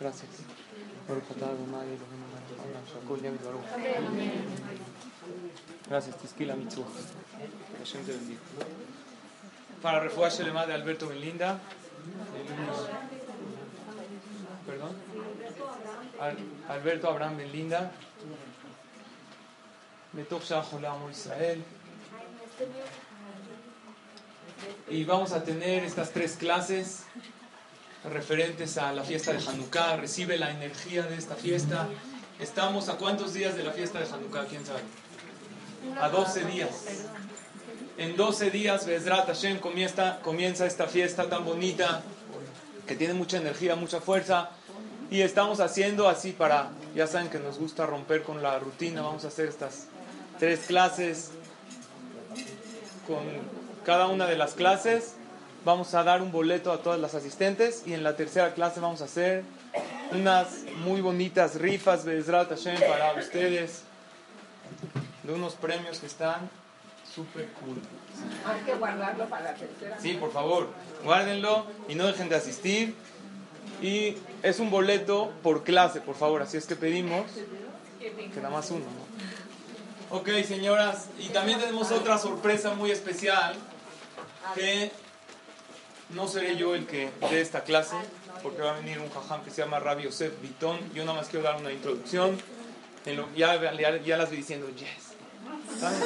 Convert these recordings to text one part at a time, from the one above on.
Gracias. Gracias, Tisquila Mitzu. Hashem te bendiga. Para refugiar Shelema de Alberto Belinda. Perdón. Al- Alberto Abraham Shaholam Israel. Y vamos a tener estas tres clases referentes a la fiesta de Hanukkah. Recibe la energía de esta fiesta. Estamos a cuántos días de la fiesta de Hanukkah, quién sabe. A 12 días. En 12 días, Bezrat Hashem comienza, comienza esta fiesta tan bonita, que tiene mucha energía, mucha fuerza. Y estamos haciendo así para, ya saben que nos gusta romper con la rutina, vamos a hacer estas tres clases. Con cada una de las clases vamos a dar un boleto a todas las asistentes y en la tercera clase vamos a hacer unas muy bonitas rifas Bezrat Hashem para ustedes de unos premios que están súper cool. Hay que guardarlo para la tercera. Sí, por favor, guárdenlo y no dejen de asistir. Y es un boleto por clase, por favor, así es que pedimos que nada más uno. ¿no? Ok, señoras, y también tenemos otra sorpresa muy especial que no seré yo el que dé esta clase, porque va a venir un jajam que se llama Rabbi Yosef Vitón. Yo nada más quiero dar una introducción. En lo- ya, ya, ya las vi diciendo, yes. ¿Sabes?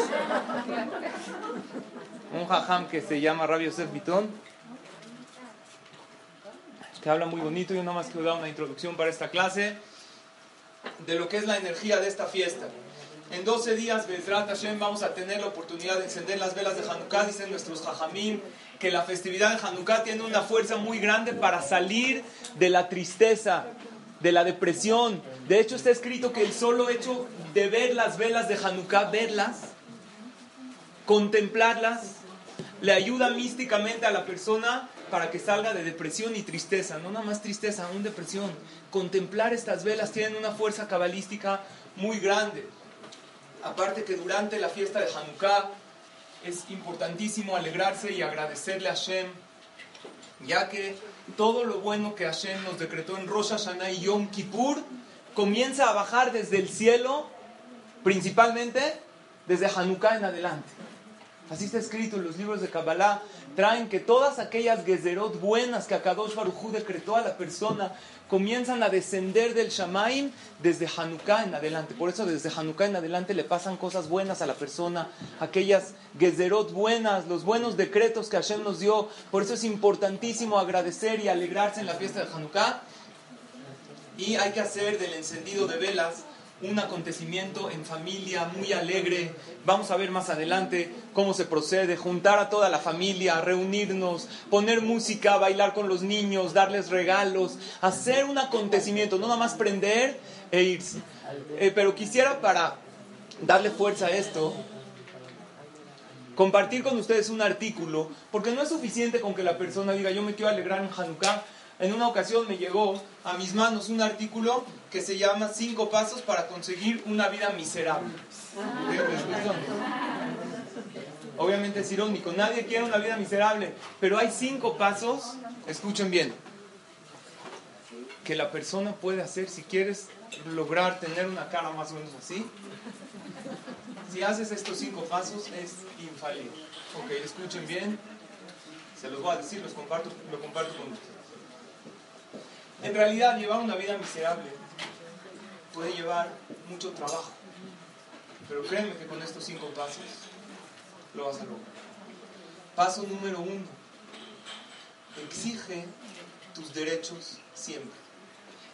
Un jajam que se llama Rabbi Yosef Vitón, que habla muy bonito. Yo nada más quiero dar una introducción para esta clase de lo que es la energía de esta fiesta. En 12 días, Bezrat Hashem, vamos a tener la oportunidad de encender las velas de Hanukkah, dicen nuestros jajamim, que la festividad de Hanukkah tiene una fuerza muy grande para salir de la tristeza, de la depresión. De hecho, está escrito que el solo hecho de ver las velas de Hanukkah, verlas, contemplarlas, le ayuda místicamente a la persona para que salga de depresión y tristeza. No nada más tristeza, aún depresión. Contemplar estas velas tienen una fuerza cabalística muy grande. Aparte que durante la fiesta de Hanukkah es importantísimo alegrarse y agradecerle a Hashem, ya que todo lo bueno que Hashem nos decretó en Rosh Hashanah y Yom Kippur comienza a bajar desde el cielo, principalmente desde Hanukkah en adelante. Así está escrito en los libros de Kabbalah. Traen que todas aquellas gezerot buenas que Akadosh Baruj decretó a la persona comienzan a descender del Shamaim desde Hanukkah en adelante. Por eso desde Hanukkah en adelante le pasan cosas buenas a la persona. Aquellas gezerot buenas, los buenos decretos que Hashem nos dio. Por eso es importantísimo agradecer y alegrarse en la fiesta de Hanukkah. Y hay que hacer del encendido de velas un acontecimiento en familia muy alegre. Vamos a ver más adelante cómo se procede, juntar a toda la familia, reunirnos, poner música, bailar con los niños, darles regalos, hacer un acontecimiento, no nada más prender e irse. Eh, pero quisiera para darle fuerza a esto, compartir con ustedes un artículo, porque no es suficiente con que la persona diga yo me quiero alegrar en Hanukkah. En una ocasión me llegó a mis manos un artículo que se llama Cinco pasos para conseguir una vida miserable. Obviamente es irónico, nadie quiere una vida miserable, pero hay cinco pasos, escuchen bien, que la persona puede hacer si quieres lograr tener una cara más o menos así. Si haces estos cinco pasos es infalible. Ok, escuchen bien, se los voy a decir, los comparto, lo comparto con ustedes. En realidad, llevar una vida miserable puede llevar mucho trabajo. Pero créeme que con estos cinco pasos lo vas a lograr. Paso número uno. Exige tus derechos siempre.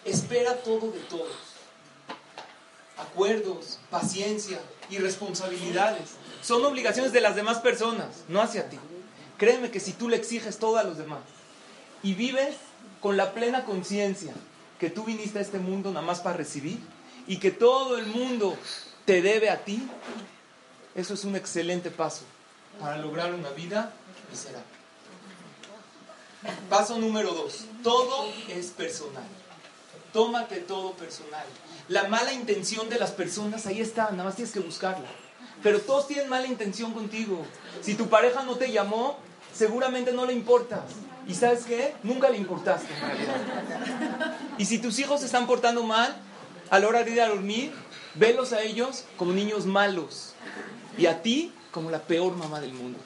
Espera todo de todos. Acuerdos, paciencia y responsabilidades son obligaciones de las demás personas, no hacia ti. Créeme que si tú le exiges todo a los demás y vives con la plena conciencia que tú viniste a este mundo nada más para recibir y que todo el mundo te debe a ti, eso es un excelente paso para lograr una vida miserable. Paso número dos, todo es personal. Tómate todo personal. La mala intención de las personas, ahí está, nada más tienes que buscarla. Pero todos tienen mala intención contigo. Si tu pareja no te llamó, seguramente no le importas. ¿Y sabes qué? Nunca le importaste en realidad. Y si tus hijos se están portando mal, a la hora de ir a dormir, velos a ellos como niños malos. Y a ti como la peor mamá del mundo.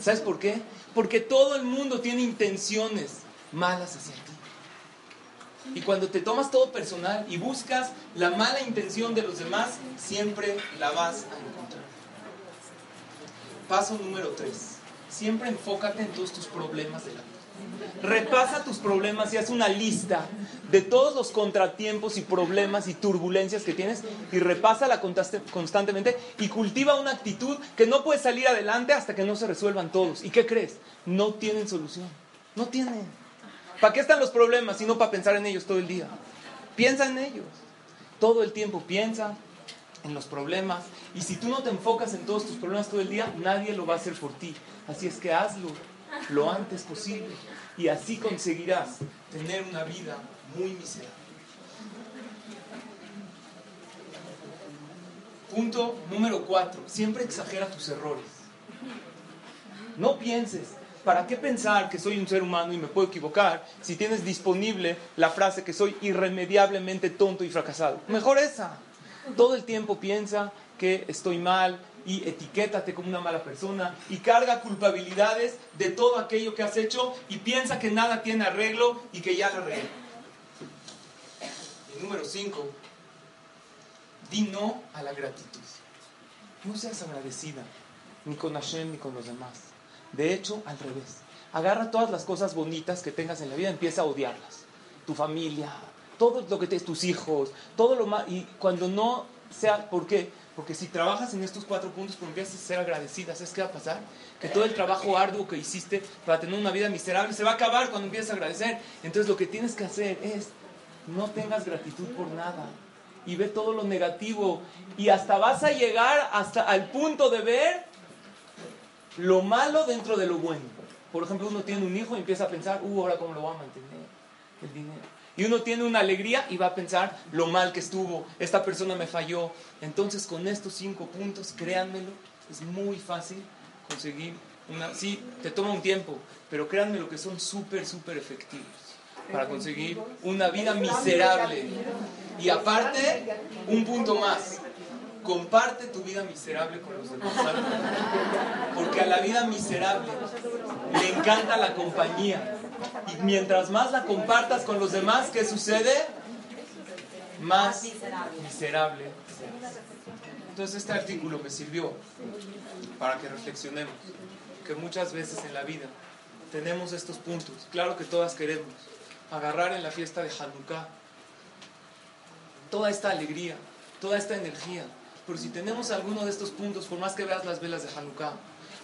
¿Sabes por qué? Porque todo el mundo tiene intenciones malas hacia ti. Y cuando te tomas todo personal y buscas la mala intención de los demás, siempre la vas a encontrar. Paso número 3. Siempre enfócate en todos tus problemas de la vida. Repasa tus problemas y haz una lista de todos los contratiempos y problemas y turbulencias que tienes y repásala constantemente y cultiva una actitud que no puede salir adelante hasta que no se resuelvan todos. ¿Y qué crees? No tienen solución. No tienen. ¿Para qué están los problemas si no para pensar en ellos todo el día? Piensa en ellos. Todo el tiempo piensa en los problemas. Y si tú no te enfocas en todos tus problemas todo el día, nadie lo va a hacer por ti. Así es que hazlo lo antes posible y así conseguirás tener una vida muy miserable. Punto número cuatro, siempre exagera tus errores. No pienses, ¿para qué pensar que soy un ser humano y me puedo equivocar si tienes disponible la frase que soy irremediablemente tonto y fracasado? Mejor esa. Todo el tiempo piensa que estoy mal, y etiquétate como una mala persona y carga culpabilidades de todo aquello que has hecho y piensa que nada tiene arreglo y que ya la arregló. Y número 5, di no a la gratitud. No seas agradecida, ni con Hashem ni con los demás. De hecho, al revés. Agarra todas las cosas bonitas que tengas en la vida y empieza a odiarlas. Tu familia, todo lo que te, tus hijos, todo lo más. Y cuando no sea, ¿por qué? Porque si trabajas en estos cuatro puntos, pues empiezas a ser agradecida. ¿Sabes qué va a pasar? Que todo el trabajo arduo que hiciste para tener una vida miserable se va a acabar cuando empiezas a agradecer. Entonces lo que tienes que hacer es no tengas gratitud por nada. Y ve todo lo negativo. Y hasta vas a llegar hasta al punto de ver lo malo dentro de lo bueno. Por ejemplo, uno tiene un hijo y empieza a pensar, uh, ahora cómo lo voy a mantener. El dinero y uno tiene una alegría y va a pensar lo mal que estuvo, esta persona me falló. Entonces con estos cinco puntos, créanmelo, es muy fácil conseguir una... Sí, te toma un tiempo, pero créanme lo que son súper, súper efectivos para conseguir una vida miserable. Y aparte, un punto más, comparte tu vida miserable con los demás. Porque a la vida miserable le encanta la compañía. Y mientras más la compartas con los demás, ¿qué sucede? Más miserable. Entonces este artículo me sirvió para que reflexionemos que muchas veces en la vida tenemos estos puntos. Claro que todas queremos agarrar en la fiesta de Hanukkah toda esta alegría, toda esta energía. Pero si tenemos alguno de estos puntos, por más que veas las velas de Hanukkah,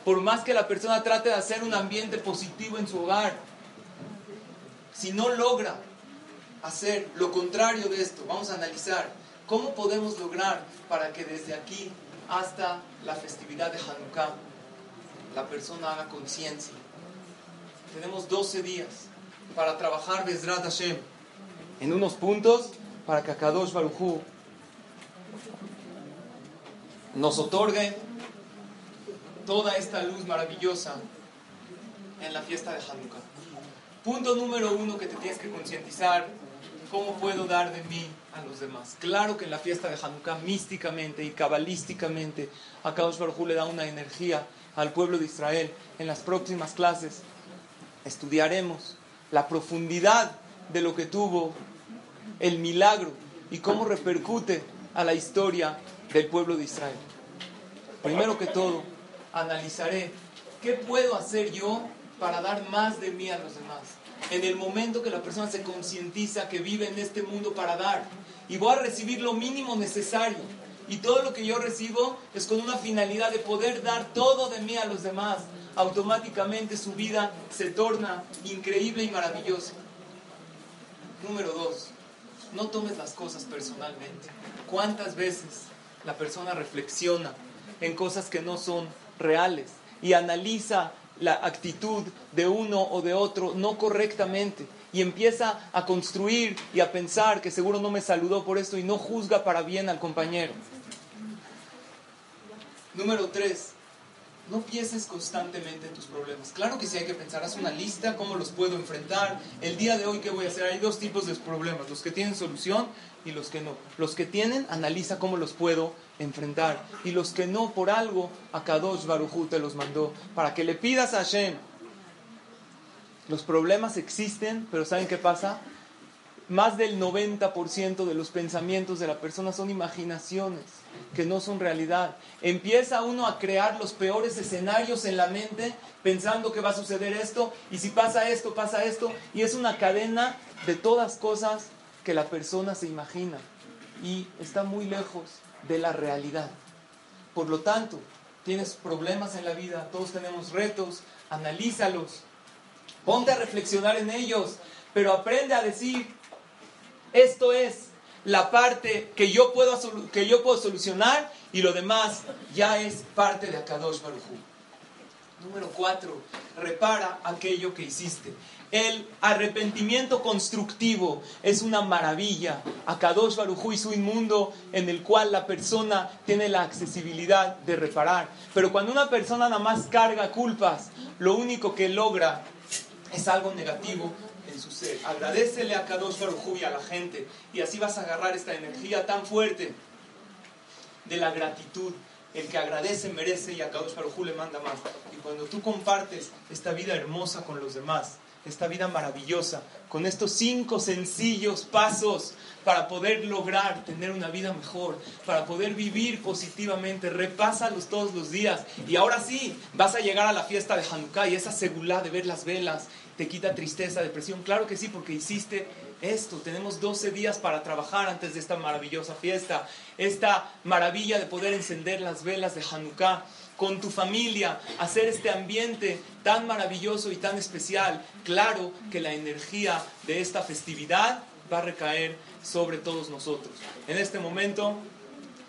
por más que la persona trate de hacer un ambiente positivo en su hogar, si no logra hacer lo contrario de esto, vamos a analizar cómo podemos lograr para que desde aquí hasta la festividad de Hanukkah la persona haga conciencia. Tenemos 12 días para trabajar Bezrat Hashem en unos puntos para que Akadosh Baruchu nos otorgue toda esta luz maravillosa en la fiesta de Hanukkah. Punto número uno que te tienes que concientizar, ¿cómo puedo dar de mí a los demás? Claro que en la fiesta de Hanukkah, místicamente y cabalísticamente, a Kadosh Baruj le da una energía al pueblo de Israel. En las próximas clases estudiaremos la profundidad de lo que tuvo el milagro y cómo repercute a la historia del pueblo de Israel. Primero que todo, analizaré qué puedo hacer yo para dar más de mí a los demás. En el momento que la persona se concientiza que vive en este mundo para dar y voy a recibir lo mínimo necesario y todo lo que yo recibo es con una finalidad de poder dar todo de mí a los demás, automáticamente su vida se torna increíble y maravillosa. Número dos, no tomes las cosas personalmente. ¿Cuántas veces la persona reflexiona en cosas que no son reales y analiza la actitud de uno o de otro no correctamente y empieza a construir y a pensar que seguro no me saludó por esto y no juzga para bien al compañero. Número tres, no pienses constantemente en tus problemas. Claro que sí hay que pensar, haz una lista, cómo los puedo enfrentar. El día de hoy, ¿qué voy a hacer? Hay dos tipos de problemas, los que tienen solución y los que no. Los que tienen, analiza cómo los puedo enfrentar. Y los que no, por algo, a Kadosh Barujú te los mandó. Para que le pidas a Hashem. Los problemas existen, pero ¿saben qué pasa? Más del 90% de los pensamientos de la persona son imaginaciones que no son realidad. Empieza uno a crear los peores escenarios en la mente pensando que va a suceder esto y si pasa esto, pasa esto y es una cadena de todas cosas que la persona se imagina y está muy lejos de la realidad. Por lo tanto, tienes problemas en la vida, todos tenemos retos, analízalos, ponte a reflexionar en ellos, pero aprende a decir, esto es la parte que yo puedo, que yo puedo solucionar y lo demás ya es parte de Akadosh Baruj Número cuatro, repara aquello que hiciste. El arrepentimiento constructivo es una maravilla. Akadosh Baruj y su inmundo en el cual la persona tiene la accesibilidad de reparar. Pero cuando una persona nada más carga culpas, lo único que logra es algo negativo su ser. Agradecele a Kadosh Baruj y a la gente y así vas a agarrar esta energía tan fuerte de la gratitud. El que agradece merece y a Baruj le manda más. Y cuando tú compartes esta vida hermosa con los demás, esta vida maravillosa, con estos cinco sencillos pasos para poder lograr tener una vida mejor, para poder vivir positivamente. Repásalos todos los días. Y ahora sí, vas a llegar a la fiesta de Hanukkah y esa seguridad de ver las velas te quita tristeza, depresión. Claro que sí, porque hiciste esto. Tenemos 12 días para trabajar antes de esta maravillosa fiesta. Esta maravilla de poder encender las velas de Hanukkah con tu familia, hacer este ambiente tan maravilloso y tan especial. Claro que la energía de esta festividad va a recaer sobre todos nosotros. En este momento,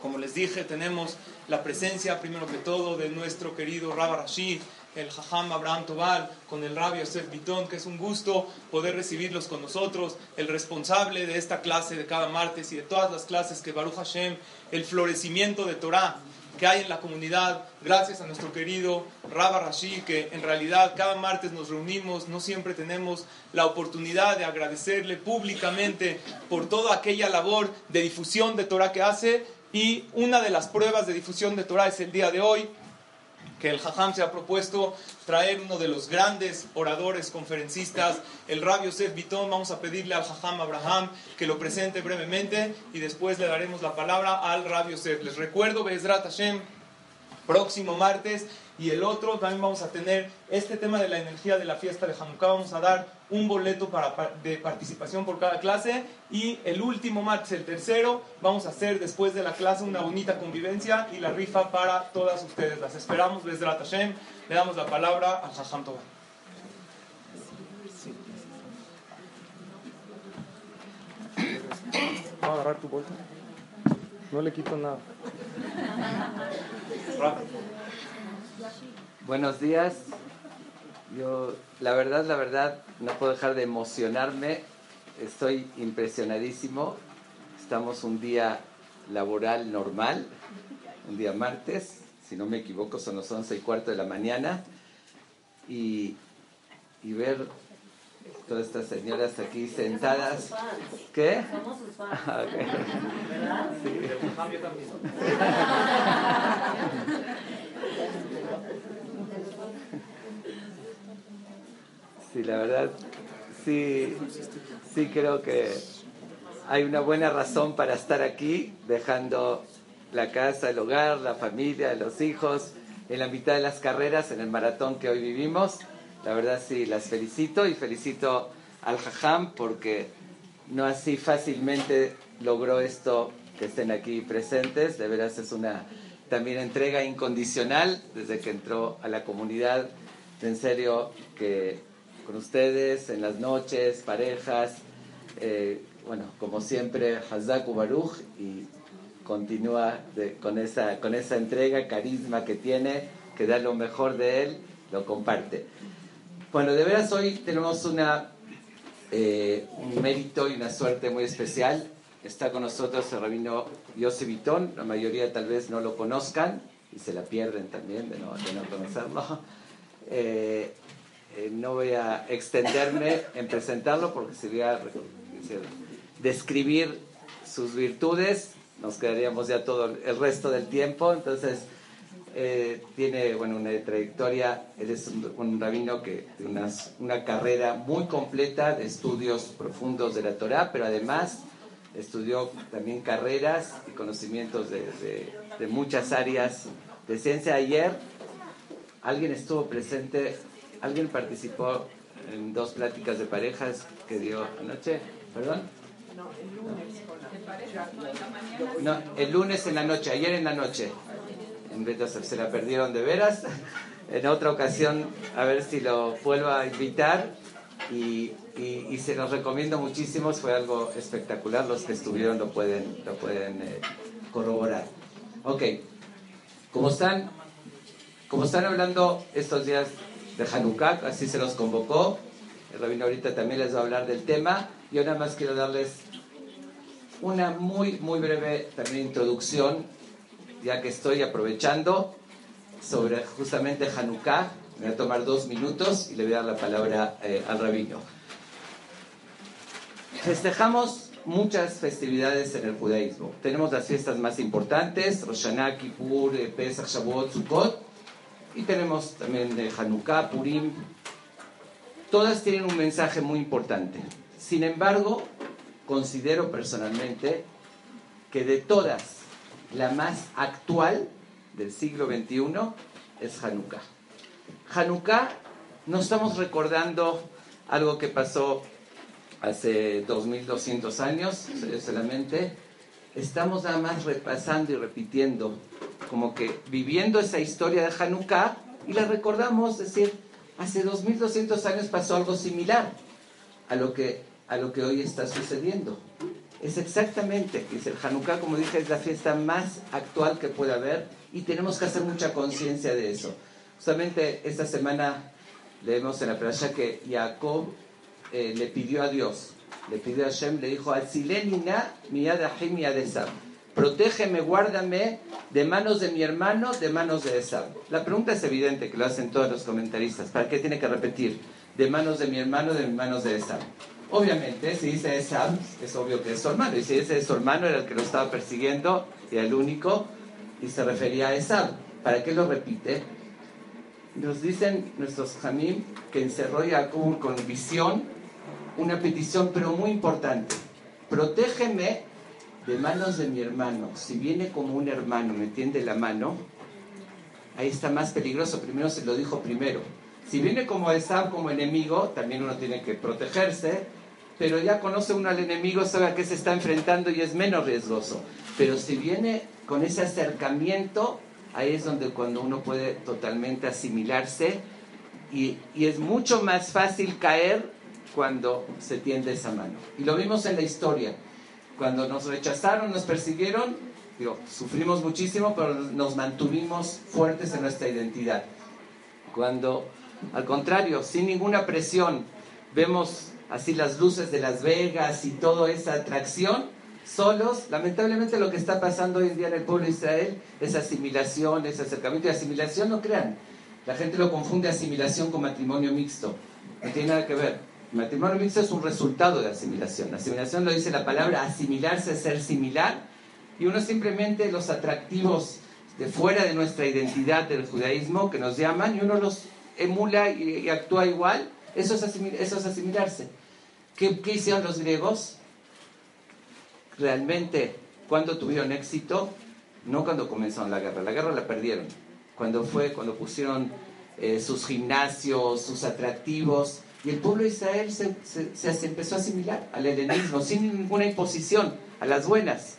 como les dije, tenemos la presencia, primero que todo, de nuestro querido Rabba Rashid, el Jajam Abraham Tobal, con el rabio Yosef Bitón, que es un gusto poder recibirlos con nosotros, el responsable de esta clase de cada martes y de todas las clases que Baruch Hashem, el florecimiento de Torah que hay en la comunidad, gracias a nuestro querido Rabba Rashi, que en realidad cada martes nos reunimos, no siempre tenemos la oportunidad de agradecerle públicamente por toda aquella labor de difusión de Torah que hace, y una de las pruebas de difusión de Torah es el día de hoy, que el Jajam se ha propuesto traer uno de los grandes oradores, conferencistas, el Rabbi Yosef Bitón. Vamos a pedirle al Jajam Abraham que lo presente brevemente y después le daremos la palabra al Rabbi Yosef. Les recuerdo, Bezrat Hashem, próximo martes y el otro también vamos a tener este tema de la energía de la fiesta de Hanukkah. Vamos a dar un boleto para, de participación por cada clase y el último martes, el tercero, vamos a hacer después de la clase una bonita convivencia y la rifa para todas ustedes. Las esperamos, Bezrat Hashem. Le damos la palabra a Jajam Tobar. Vamos a agarrar tu bolsa. No le quito nada. Buenos días. Yo, la verdad, la verdad, no puedo dejar de emocionarme. Estoy impresionadísimo. Estamos un día laboral normal, un día martes, si no me equivoco, son las once y cuarto de la mañana. Y, y ver todas estas señoras aquí sentadas. ¿Qué? Somos sus fans. Ah, sí, la verdad, sí, sí creo que hay una buena razón para estar aquí, dejando la casa, el hogar, la familia, los hijos, en la mitad de las carreras, en el maratón que hoy vivimos. La verdad sí, las felicito y felicito al Jajam porque no así fácilmente logró esto que estén aquí presentes. De veras es una también entrega incondicional desde que entró a la comunidad. En serio que con ustedes en las noches, parejas, Eh, bueno, como siempre, Hazak Baruch y continúa con, esa, con esa entrega, carisma que tiene, que da lo mejor de él, lo comparte. Bueno, de veras hoy tenemos una, eh, un mérito y una suerte muy especial. Está con nosotros el rabino Yossi Vitón, la mayoría tal vez no lo conozcan y se la pierden también de no, conocerlo. Eh, eh, no voy a extenderme en presentarlo porque si voy a describir sus virtudes, nos quedaríamos ya todo el resto del tiempo. Entonces, eh, tiene bueno, una trayectoria, él es un, rabino que tiene una, una, carrera muy completa de estudios profundos de la Torah, pero además estudió también carreras y conocimientos de, de muchas áreas de ciencia. Ayer alguien estuvo presente, alguien participó en dos pláticas de parejas que dio anoche, ¿perdón? No, el lunes. No, el lunes en la noche, ayer en la noche en vez de se la perdieron de veras. En otra ocasión, a ver si lo vuelvo a invitar. Y, se los recomiendo muchísimo, fue algo espectacular, los que estuvieron lo pueden, lo pueden eh, corroborar. Ok, como están, como están hablando estos días de Hanukkah, así se los convocó, el rabino ahorita también les va a hablar del tema, yo nada más quiero darles una muy, muy breve también introducción ya que estoy aprovechando sobre justamente Hanukkah, me voy a tomar dos minutos y le voy a dar la palabra eh, al rabino. Festejamos muchas festividades en el judaísmo. Tenemos las fiestas más importantes, Rosh Hashanah, Kippur, eh, Pesach, Shavuot, Sukkot, y tenemos también de Hanukkah, Purim. Todas tienen un mensaje muy importante. Sin embargo, considero personalmente que de todas la más actual del siglo XXI es Hanukkah. Hanukkah no estamos recordando algo que pasó hace 2200 años solamente, estamos nada más repasando y repitiendo, como que viviendo esa historia de Hanukkah y la recordamos, es decir, hace 2200 años pasó algo similar a lo que, a lo que hoy está sucediendo es exactamente, dice el Hanukkah, como dije, es la fiesta más actual que puede haber y tenemos que hacer mucha conciencia de eso. Justamente esta semana leemos en la playa que Jacob eh, le pidió a Dios, le pidió a Hashem, le dijo, protégeme, guárdame de manos de mi hermano, de manos de Esab. La pregunta es evidente, que lo hacen todos los comentaristas, ¿para qué tiene que repetir? De manos de mi hermano, de manos de Esab. Obviamente, si dice Esab, es obvio que es su hermano. Y si ese es su hermano, era el que lo estaba persiguiendo, y el único, y se refería a Esab. ¿Para qué lo repite? Nos dicen nuestros jamim que encerró Jacob con visión una petición, pero muy importante. Protégeme de manos de mi hermano. Si viene como un hermano, me tiende la mano, ahí está más peligroso. Primero se lo dijo primero. Si viene como Esab, como enemigo, también uno tiene que protegerse pero ya conoce uno al enemigo, sabe a qué se está enfrentando y es menos riesgoso. Pero si viene con ese acercamiento, ahí es donde cuando uno puede totalmente asimilarse y, y es mucho más fácil caer cuando se tiende esa mano. Y lo vimos en la historia. Cuando nos rechazaron, nos persiguieron, sufrimos muchísimo, pero nos mantuvimos fuertes en nuestra identidad. Cuando, al contrario, sin ninguna presión, vemos así las luces de Las Vegas y toda esa atracción, solos. Lamentablemente lo que está pasando hoy en día en el pueblo de Israel es asimilación, es acercamiento y asimilación, no crean. La gente lo confunde asimilación con matrimonio mixto. No tiene nada que ver. El matrimonio mixto es un resultado de asimilación. asimilación lo dice la palabra asimilarse, ser similar. Y uno simplemente los atractivos de fuera de nuestra identidad del judaísmo que nos llaman y uno los emula y, actúa igual. Eso es, asimilarse. ¿Qué, hicieron los griegos? Realmente, cuando tuvieron éxito, no cuando comenzaron la guerra, la guerra la perdieron. Cuando fue, cuando pusieron eh, sus gimnasios, sus atractivos, y el pueblo de Israel se, se, empezó a asimilar al helenismo sin ninguna imposición, a las buenas.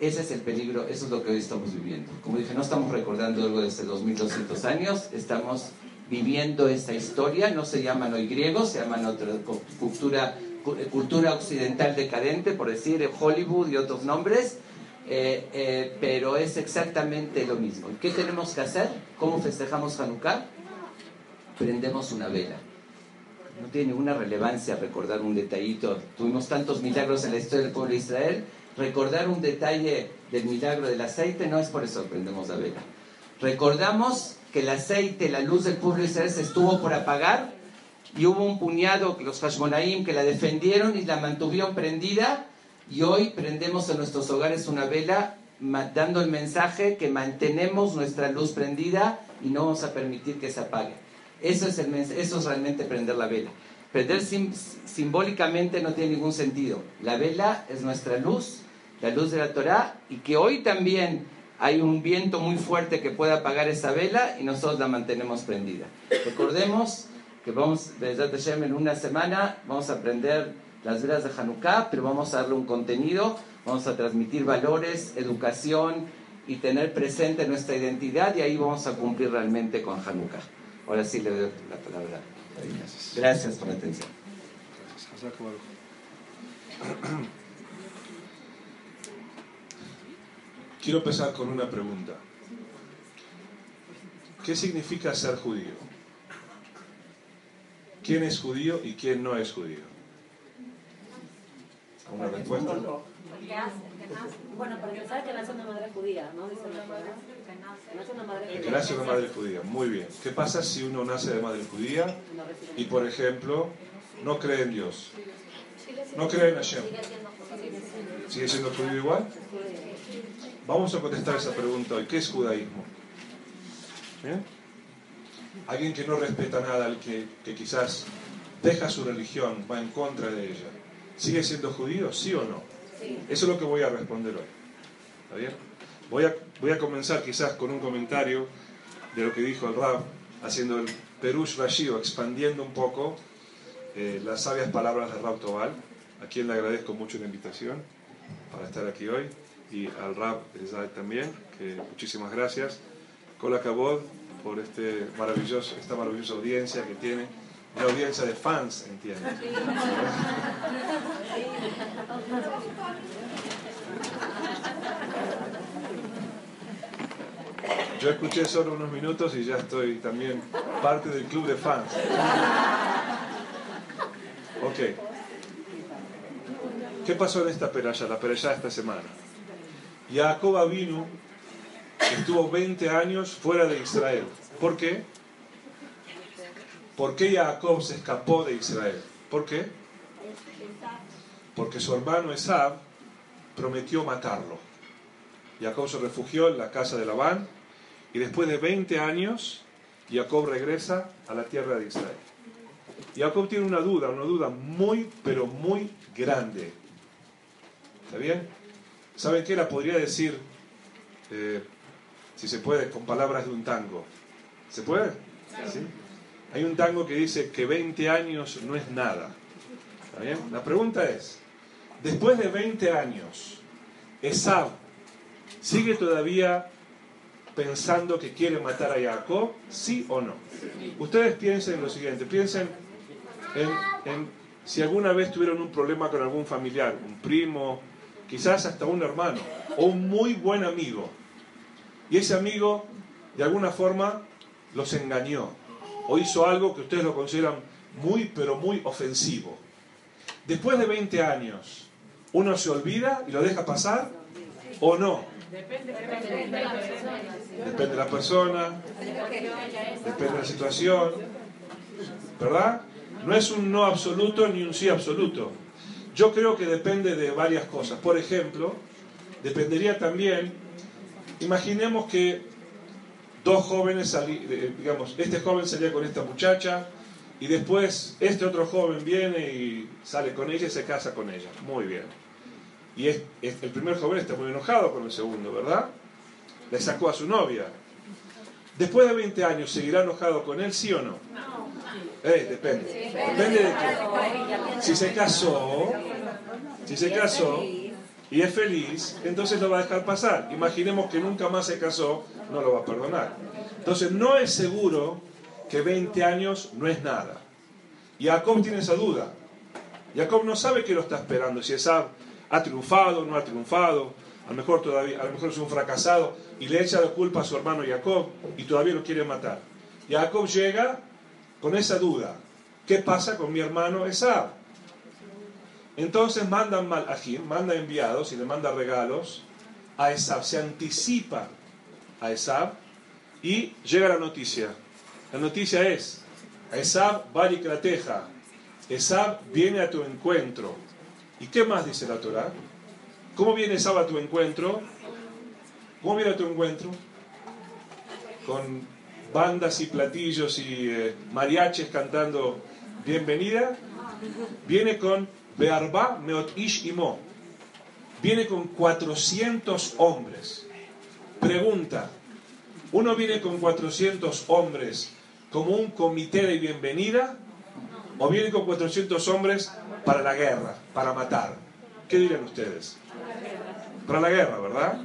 Ese es el peligro, eso es lo que hoy estamos viviendo. Como dije, no estamos recordando algo de hace 2200 años, estamos viviendo esta historia, no se llaman hoy griegos, se llaman otra cultura cultura occidental decadente, por decir Hollywood y otros nombres, eh, eh, pero es exactamente lo mismo. ¿Qué tenemos que hacer? ¿Cómo festejamos Hanukkah? Prendemos una vela. No tiene ninguna relevancia recordar un detallito. Tuvimos tantos milagros en la historia del pueblo de Israel. Recordar un detalle del milagro del aceite no es por eso prendemos la vela. Recordamos que el aceite, la luz del pueblo se estuvo por apagar y hubo un puñado, los Hashmonaim, que la defendieron y la mantuvieron prendida y hoy prendemos en nuestros hogares una vela dando el mensaje que mantenemos nuestra luz prendida y no vamos a permitir que se apague. Eso es, el, eso es realmente prender la vela. Prender simbólicamente no tiene ningún sentido. La vela es nuestra luz, la luz de la Torah, y que hoy también hay un viento muy fuerte que puede apagar esa vela y nosotros la mantenemos prendida. Recordemos que vamos, desde en una semana, vamos a prender las velas de Hanukkah, pero vamos a darle un contenido, vamos a transmitir valores, educación y tener presente nuestra identidad y ahí vamos a cumplir realmente con Hanukkah. Ahora sí le doy la palabra. Gracias por la atención. Quiero empezar con una pregunta. ¿Qué significa ser judío? ¿Quién es judío y quién no es judío? ¿Una respuesta? Bueno, para empezar, que nace una madre judía, ¿no? Dice la Nace una madre judía. Que nace una madre judía, muy bien. ¿Qué pasa si uno nace de madre judía y, por ejemplo, no cree en Dios? No cree en Hashem. ¿Sigue siendo judío igual? Vamos a contestar esa pregunta hoy. ¿Qué es judaísmo? ¿Bien? Alguien que no respeta nada, que, que quizás deja su religión, va en contra de ella ¿Sigue siendo judío? ¿Sí o no? Eso es lo que voy a responder hoy. ¿Está bien? Voy a, voy a comenzar quizás con un comentario de lo que dijo el Rab, haciendo el Perush Rashi, expandiendo un poco eh, las sabias palabras de Rab Tobal, a quien le agradezco mucho la invitación para estar aquí hoy, y al Rab Zay también, que muchísimas gracias. Kola Kabod por este maravilloso, esta maravillosa audiencia que tiene la audiencia de fans, entiendo. Yo escuché solo unos minutos y ya estoy también parte del club de fans. Ok. ¿Qué pasó en esta peralla, la peralla de esta semana? Jacob vino, estuvo 20 años fuera de Israel. ¿Por qué? ¿Por qué Jacob se escapó de Israel? ¿Por qué? Porque su hermano Esab prometió matarlo. Jacob se refugió en la casa de Labán y después de 20 años Jacob regresa a la tierra de Israel. Jacob tiene una duda, una duda muy, pero muy grande. ¿Está bien? ¿Saben qué? La podría decir, eh, si se puede, con palabras de un tango. ¿Se puede? ¿Sí? Hay un tango que dice que 20 años no es nada. ¿Está bien? La pregunta es, después de 20 años, ¿Esab sigue todavía pensando que quiere matar a Jacob? ¿Sí o no? Ustedes piensen en lo siguiente, piensen en, en si alguna vez tuvieron un problema con algún familiar, un primo, quizás hasta un hermano, o un muy buen amigo, y ese amigo de alguna forma los engañó, o hizo algo que ustedes lo consideran muy, pero muy ofensivo. Después de 20 años, ¿uno se olvida y lo deja pasar o no? Depende de la persona. Depende de la persona, depende de la situación, ¿verdad? No es un no absoluto ni un sí absoluto. Yo creo que depende de varias cosas. Por ejemplo, dependería también, imaginemos que dos jóvenes, salí, digamos, este joven salía con esta muchacha y después este otro joven viene y sale con ella y se casa con ella. Muy bien. Y el primer joven está muy enojado con el segundo, ¿verdad? Le sacó a su novia. Después de 20 años, ¿seguirá enojado con él, sí o no? Eh, depende. Depende de qué. Si se casó, si se casó y es feliz, entonces lo va a dejar pasar. Imaginemos que nunca más se casó no lo va a perdonar. Entonces no es seguro que 20 años no es nada. Y Jacob tiene esa duda. Jacob no sabe qué lo está esperando, si Esab ha triunfado, no ha triunfado, a lo mejor todavía, a lo mejor es un fracasado y le echa la culpa a su hermano Jacob y todavía lo quiere matar. Jacob llega con esa duda, ¿qué pasa con mi hermano Esab? Entonces mandan malajim, manda enviados y le manda regalos a Esab, se anticipa a Esab y llega la noticia. La noticia es, Esab teja, Esab viene a tu encuentro. ¿Y qué más dice la Torah? ¿Cómo viene Esab a tu encuentro? ¿Cómo viene a tu encuentro? Con bandas y platillos y eh, mariaches cantando bienvenida. Viene con Bearba Meot Ish Imo. Viene con 400 hombres. Pregunta, ¿uno viene con 400 hombres como un comité de bienvenida? ¿O viene con 400 hombres para la guerra, para matar? ¿Qué dirían ustedes? Para la guerra, ¿verdad?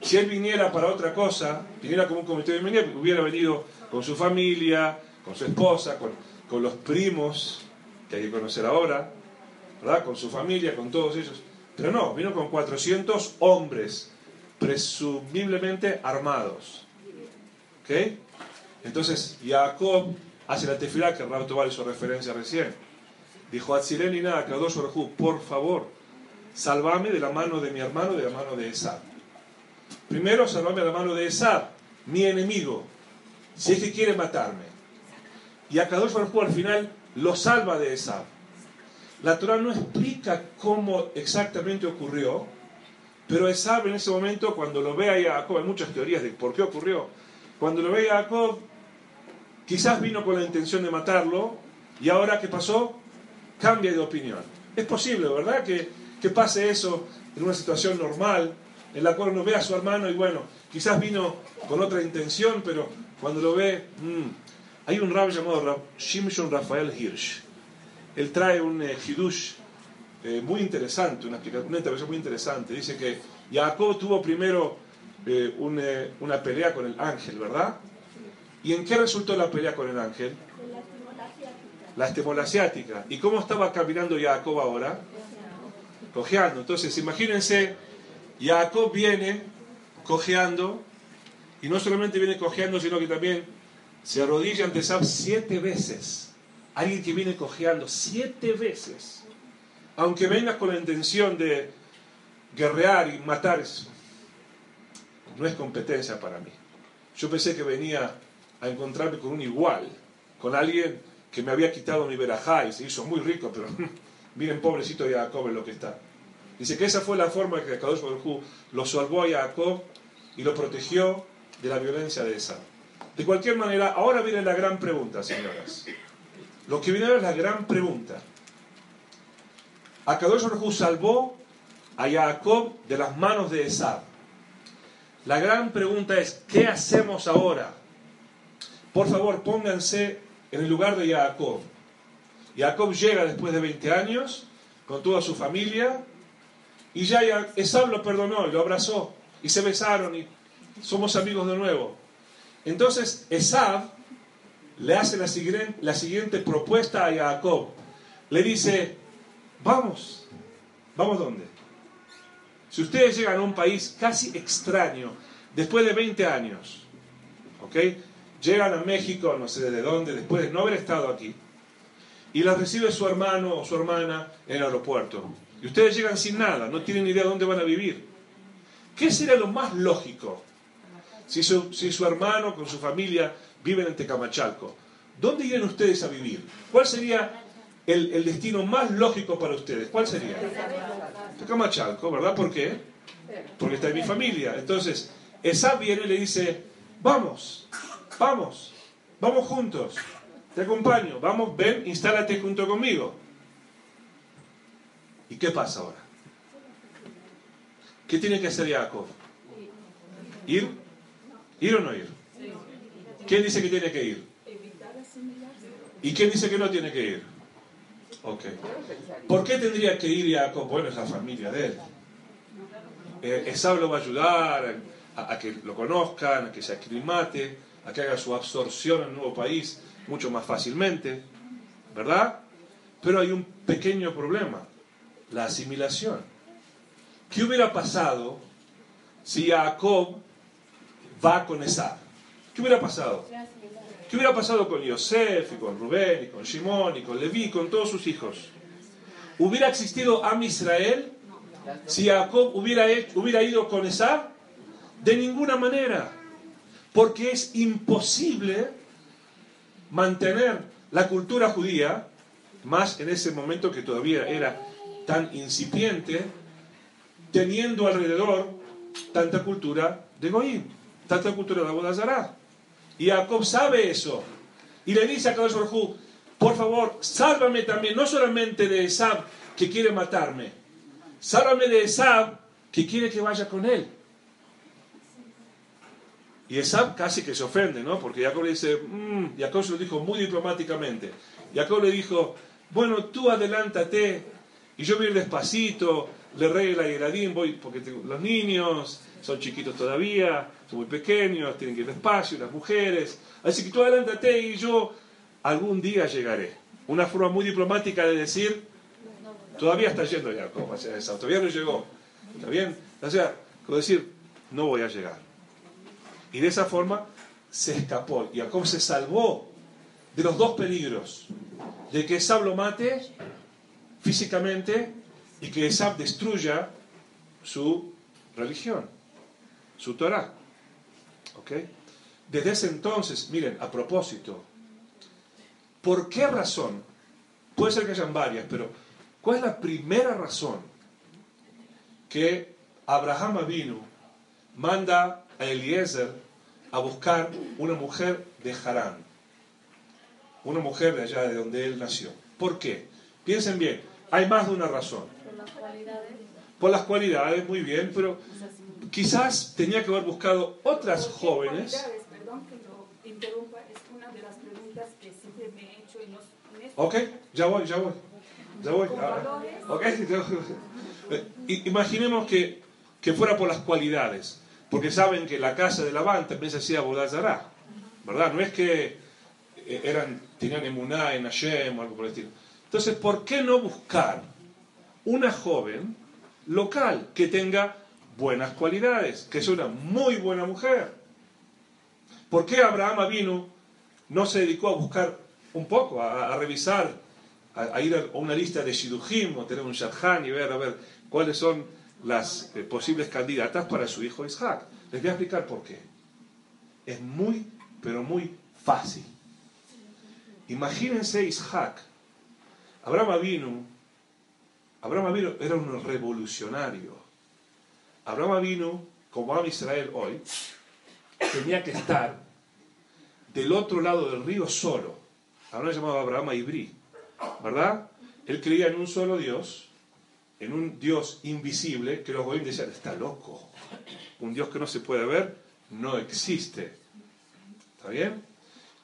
Si él viniera para otra cosa, viniera como un comité de bienvenida, hubiera venido con su familia, con su esposa, con, con los primos que hay que conocer ahora, ¿verdad? Con su familia, con todos ellos. Pero no, vino con 400 hombres, presumiblemente armados. ¿Ok? Entonces, Jacob hace la tefilá que Raúl Tobal hizo referencia recién. Dijo, Atzilén y nada, por favor, salvame de la mano de mi hermano, de la mano de Esab. Primero, salvame de la mano de Esab, mi enemigo, si es que quiere matarme. Y a Kadosh al final lo salva de Esab. La Torah no explica cómo exactamente ocurrió, pero Esab en ese momento, cuando lo ve a Jacob, hay muchas teorías de por qué ocurrió. Cuando lo ve a Jacob, quizás vino con la intención de matarlo, y ahora ¿qué pasó? Cambia de opinión. Es posible, ¿verdad? Que, que pase eso en una situación normal, en la cual uno ve a su hermano y bueno, quizás vino con otra intención, pero cuando lo ve, mmm, hay un rab llamado Shimshon Rafael Hirsch él trae un eh, hidush eh, muy interesante, una, una interpretación muy interesante. Dice que Jacob tuvo primero eh, una pelea con el ángel, ¿verdad? ¿Y en qué resultó la pelea con el ángel? La estimula asiática. ¿Y cómo estaba caminando Jacob ahora? Cojeando. Entonces, imagínense, Jacob viene cojeando, y no solamente viene cojeando, sino que también se arrodilla ante Sab siete veces. Alguien que viene cojeando siete veces, aunque venga con la intención de guerrear y matar, no es competencia para mí. Yo pensé que venía a encontrarme con un igual, con alguien que me había quitado mi verajá y se hizo muy rico, pero miren pobrecito Jacob en lo que está. Dice que esa fue la forma que Kadosh Baruj lo salvó a Jacob y lo protegió de la violencia de esa. De cualquier manera, ahora viene la gran pregunta, señoras. Lo que viene ahora es la gran pregunta. Akadosh Baruj salvó a Jacob de las manos de Esab. La gran pregunta es, ¿qué hacemos ahora? Por favor, pónganse en el lugar de Jacob. Jacob llega después de 20 años con toda su familia y ya Esab lo perdonó lo abrazó y se besaron y somos amigos de nuevo. Entonces Esab le hace la siguiente, la siguiente propuesta a Jacob. Le dice, vamos, ¿vamos dónde? Si ustedes llegan a un país casi extraño, después de 20 años, ¿ok? Llegan a México, no sé desde dónde, después de no haber estado aquí, y la recibe su hermano o su hermana en el aeropuerto. Ustedes llegan sin nada, no tienen idea de dónde van a vivir. ¿Qué sería lo más lógico? Si su, hermano con su familia viven en Tecamachalco. ¿Dónde irían ustedes a vivir? ¿Cuál sería el, destino más lógico para ustedes? ¿Cuál sería? Tecamachalco, ¿verdad? ¿Por qué? Porque está en mi familia. Entonces, esa viene y le dice, vamos, vamos, vamos juntos, te acompaño, vamos, ven, instálate junto conmigo. ¿Y qué pasa ahora? ¿Qué tiene que hacer Jacob? ¿Ir? ¿Ir o no ir? ¿Quién dice que tiene que ir? ¿Y quién dice que no tiene que ir? Ok. ¿Por qué tendría que ir Jacob? Bueno, es la familia de él. Eh, lo va a ayudar a, que lo conozcan, a que se aclimate, a que haga su absorción en el nuevo país mucho más fácilmente, ¿verdad? Pero hay un pequeño problema, la asimilación. ¿Qué hubiera pasado si Jacob va con Esab? ¿Qué hubiera pasado? ¿Qué hubiera pasado con Yosef y con Rubén y con Shimón y con Leví y con todos sus hijos? ¿Hubiera existido Am Israel si Jacob hubiera, hubiera ido con Esab? De ninguna manera. Porque es imposible mantener la cultura judía, más en ese momento que todavía era tan incipiente, teniendo alrededor tanta cultura de Goim, tanta cultura de Abodazará. Y Jacob sabe eso. Y le dice a Kadosh Baruj Hu, por favor, sálvame también, no solamente de Esab que quiere matarme, sálvame de Esab que quiere que vaya con él. Y Esab casi que se ofende, ¿no? Porque Jacob le dice, "Mm", Jacob se lo dijo muy diplomáticamente. Jacob le dijo, bueno, tú adelántate y yo voy despacito, le regla y Eladim, voy, porque tengo- los niños son chiquitos todavía, son muy pequeños, tienen que ir despacio, las mujeres. Así que tú adelántate y yo algún día llegaré. Una forma muy diplomática de decir, todavía está yendo Jacob hacia Esab, todavía no llegó. ¿Está bien? O sea, como decir, no voy a llegar. Y de esa forma se escapó. Jacob se salvó de los dos peligros. De que Esab lo mate físicamente y que Esab destruya su religión, su Torah. Desde ese entonces, miren, a propósito, ¿por qué razón? Puede ser que hayan varias, pero ¿cuál es la primera razón que Abraham Avinu manda a Eliezer a buscar una mujer de Harán? Una mujer de allá de donde él nació. ¿Por qué? Piensen bien, hay más de una razón. Por las cualidades. Por las cualidades, muy bien, pero quizás tenía que haber buscado otras jóvenes. Perdón que lo interrumpa, es una de las preguntas que siempre me he hecho en este- Ok, ya voy, ya voy. Ya voy. Con valores. Ok, ya voy. I- Imaginemos que, que fuera por las cualidades, porque saben que la casa de Labán también se hacía Bodazará, ¿verdad? No es que eh, eran, tenían emuná en Hashem o algo por el estilo. Entonces, ¿por qué no buscar una joven local que tenga buenas cualidades, que es una muy buena mujer? ¿Por qué Abraham vino no se dedicó a buscar un poco, a, revisar, a, a ir a una lista de Shidujim o tener un Shadchan y ver a ver cuáles son las eh, posibles candidatas para su hijo Isaac? Les voy a explicar por qué. Es muy, pero muy fácil. Imagínense Isaac. Abraham vino, Abraham vino era un revolucionario. Abraham vino, como Am Israel hoy, tenía que estar del otro lado del río solo. Abraham llamaba Abraham Ibrí, ¿verdad? Él creía en un solo Dios, en un Dios invisible, que los goyim decían, está loco. Un Dios que no se puede ver no existe. ¿Está bien?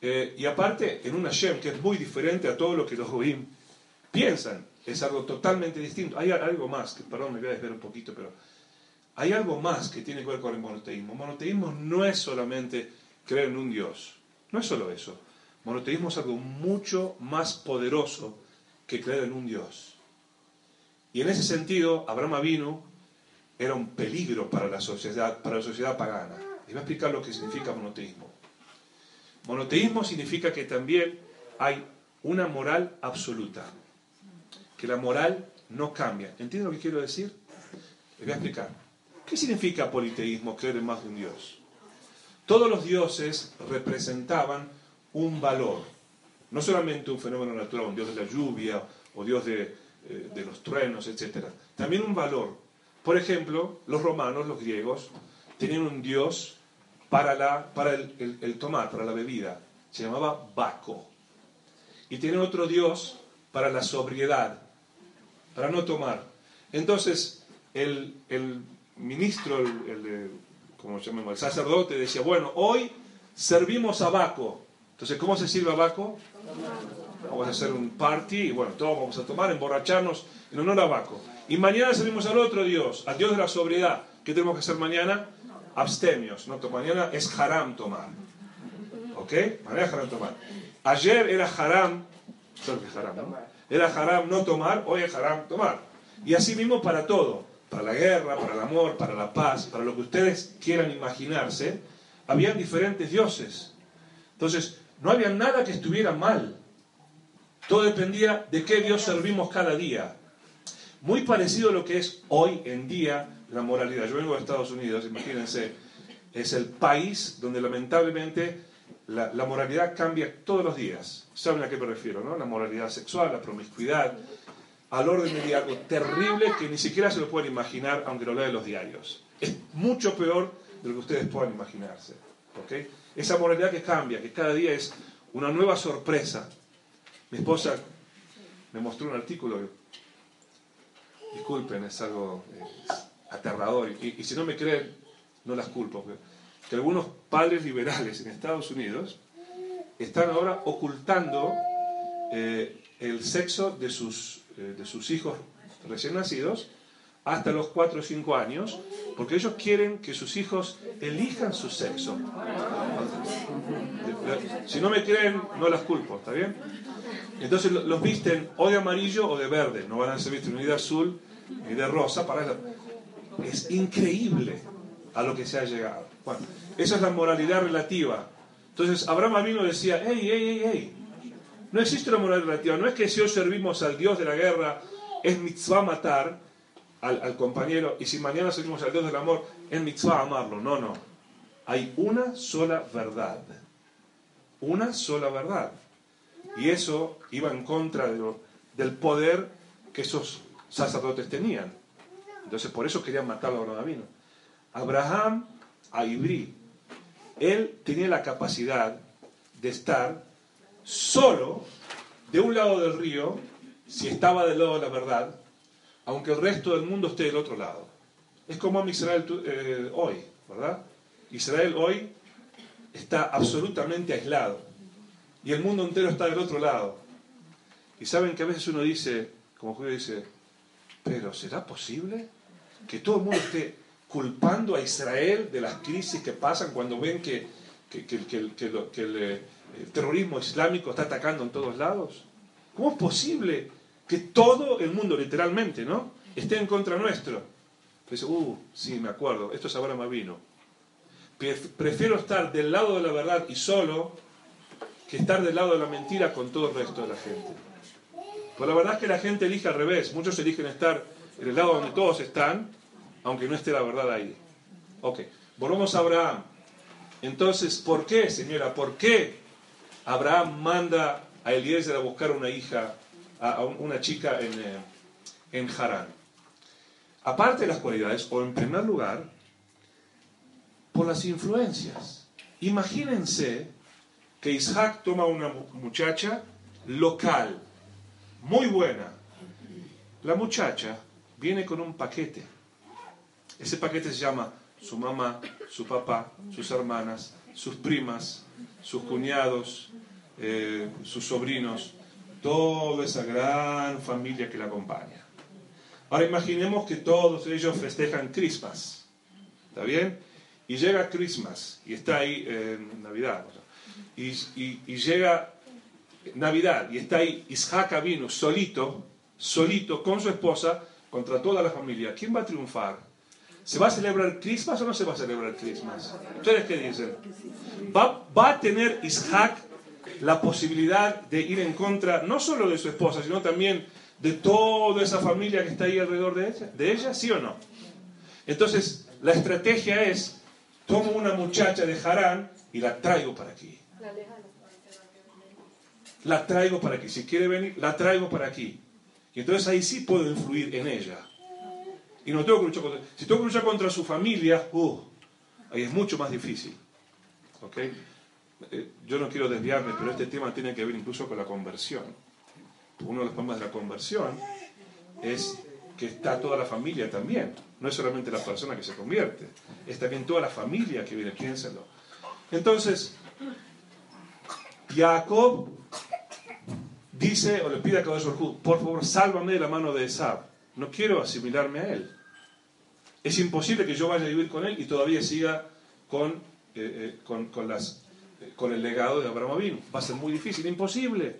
Eh, y aparte, en un Hashem que es muy diferente a todo lo que los goyim piensan. Es algo totalmente distinto. Hay algo más, perdón, me voy a desviar un poquito, pero hay algo más que tiene que ver con el monoteísmo. Monoteísmo no es solamente creer en un Dios. No es solo eso. Monoteísmo es algo mucho más poderoso que creer en un Dios. Y en ese sentido, Abraham Avinu era un peligro para la sociedad, para la sociedad pagana. Y voy a explicar lo que significa monoteísmo. Monoteísmo significa que también hay una moral absoluta. Que la moral no cambia. ¿Entienden lo que quiero decir? Les voy a explicar. ¿Qué significa politeísmo, creer en más de un Dios? Todos los dioses representaban un valor, no solamente un fenómeno natural, un dios de la lluvia o dios de, eh, los truenos, etc. También un valor. Por ejemplo, los romanos, los griegos, tenían un dios para, la, para el, el, el tomar, para la bebida. Se llamaba Baco. Y tienen otro dios para la sobriedad, para no tomar. Entonces, el, el ministro, el, el, como llamamos, el sacerdote decía, bueno, hoy servimos a Baco. Entonces, ¿cómo se sirve a Baco? Vamos a hacer un party y bueno, todos vamos a tomar, emborracharnos en honor a Baco. Y mañana servimos al otro Dios, al Dios de la sobriedad. ¿Qué tenemos que hacer mañana? Abstemios. ¿no? Mañana es haram tomar. ¿Ok? Mañana es haram tomar. Ayer era haram, ¿sabes qué es haram? Era haram no tomar, hoy es haram tomar. Y así mismo para todo, para la guerra, para el amor, para la paz, para lo que ustedes quieran imaginarse, habían diferentes dioses. Entonces, no había nada que estuviera mal. Todo dependía de qué Dios servimos cada día. Muy parecido a lo que es hoy en día la moralidad. Yo vengo de Estados Unidos, imagínense, es el país donde lamentablemente la, la, moralidad cambia todos los días. ¿Saben a qué me refiero? No? La moralidad sexual, la promiscuidad, al orden de algo terrible que ni siquiera se lo pueden imaginar aunque lo lean los diarios. Es mucho peor de lo que ustedes puedan imaginarse. ¿okay? Esa moralidad que cambia, que cada día es una nueva sorpresa. Mi esposa me mostró un artículo, disculpen, es algo eh, aterrador, y, y, si no me creen, no las culpo, que algunos padres liberales en Estados Unidos están ahora ocultando eh, el sexo de sus, eh, de sus hijos recién nacidos hasta los 4 o 5 años, porque ellos quieren que sus hijos elijan su sexo. Si no me creen, no las culpo, ¿está bien? Entonces los visten o de amarillo o de verde, no van a ser vistos ni de azul ni de rosa. Para eso. Es increíble a lo que se ha llegado. Esa es la moralidad relativa. Entonces Abraham vino y decía, hey, hey, hey, hey, no existe una moralidad relativa, no es que si hoy servimos al Dios de la guerra, es mitzvah matar, al, compañero y si mañana seguimos al Dios del amor, es mitzvah amarlo. No, no. Hay una sola verdad. Una sola verdad. Y eso iba en contra de del poder que esos sacerdotes tenían. Entonces por eso querían matarlo a Abraham. Abraham, a Ibrí, él tenía la capacidad de estar solo de un lado del río, si estaba del lado de la verdad, aunque el resto del mundo esté del otro lado. Es como Israel eh, hoy, ¿verdad? Israel hoy está absolutamente aislado y el mundo entero está del otro lado. Y saben que a veces uno dice, como Julio dice, pero ¿será posible que todo el mundo esté culpando a Israel de las crisis que pasan cuando ven que, que, el, eh, el terrorismo islámico está atacando en todos lados? ¿Cómo es posible que todo el mundo, literalmente, ¿no? Esté en contra nuestro. Dice, uh, sí, me acuerdo, esto es Abraham vino. Prefiero estar del lado de la verdad y solo que estar del lado de la mentira con todo el resto de la gente. Pues la verdad es que la gente elige al revés. Muchos eligen estar en el lado donde todos están, aunque no esté la verdad ahí. Ok, volvamos a Abraham. Entonces, ¿por qué, señora? ¿Por qué Abraham manda a Eliezer a buscar una hija a una chica en, eh, en Harán. Aparte de las cualidades, o en primer lugar, por las influencias. Imagínense que Isaac toma una muchacha local, muy buena. La muchacha viene con un paquete. Ese paquete se llama su mamá, su papá, sus hermanas, sus primas, sus cuñados, eh, sus sobrinos, toda esa gran familia que la acompaña. Ahora imaginemos que todos ellos festejan Christmas, ¿está bien? Y llega Christmas, y está ahí en Navidad, y, llega Navidad, y está ahí Isaac vino solito, solito, con su esposa, contra toda la familia. ¿Quién va a triunfar? ¿Se va a celebrar Christmas o no se va a celebrar Christmas? ¿Ustedes qué dicen? ¿Va, va a tener Isaac la posibilidad de ir en contra no solo de su esposa, sino también de toda esa familia que está ahí alrededor de ella, de ella ¿sí o no? Entonces, la estrategia es, tomo una muchacha de Harán y la traigo para aquí. La traigo para aquí. Si quiere venir, la traigo para aquí. Y entonces ahí sí puedo influir en ella. Y no tengo que luchar contra... Si tengo que luchar contra su familia, uh, ahí es mucho más difícil. ¿Ok? Eh, yo no quiero desviarme, pero este tema tiene que ver incluso con la conversión. Uno de los problemas de la conversión es que está toda la familia también. No es solamente la persona que se convierte, es también toda la familia que viene, piénsenlo. Entonces, Jacob dice, o le pide a Kadosh por favor, sálvame de la mano de Esab. No quiero asimilarme a él. Es imposible que yo vaya a vivir con él y todavía siga con, eh, eh, con, las con el legado de Abraham Avinu. Va a ser muy difícil, imposible.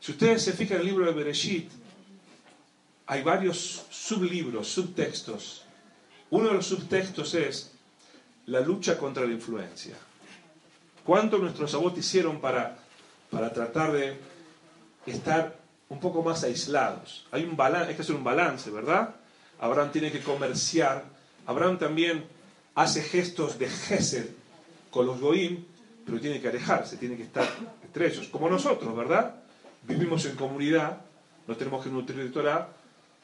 Si ustedes se fijan en el libro de Bereshit, hay varios sublibros, subtextos. Uno de los subtextos es la lucha contra la influencia. ¿Cuánto nuestros abuelos hicieron para, para tratar de estar un poco más aislados? Hay un balance, hay que hacer un balance, ¿verdad? Abraham tiene que comerciar. Abraham también hace gestos de gesed con los goim, pero tiene que alejarse, tiene que estar entre ellos, como nosotros, ¿verdad? Vivimos en comunidad, no tenemos que nutrir de Torah,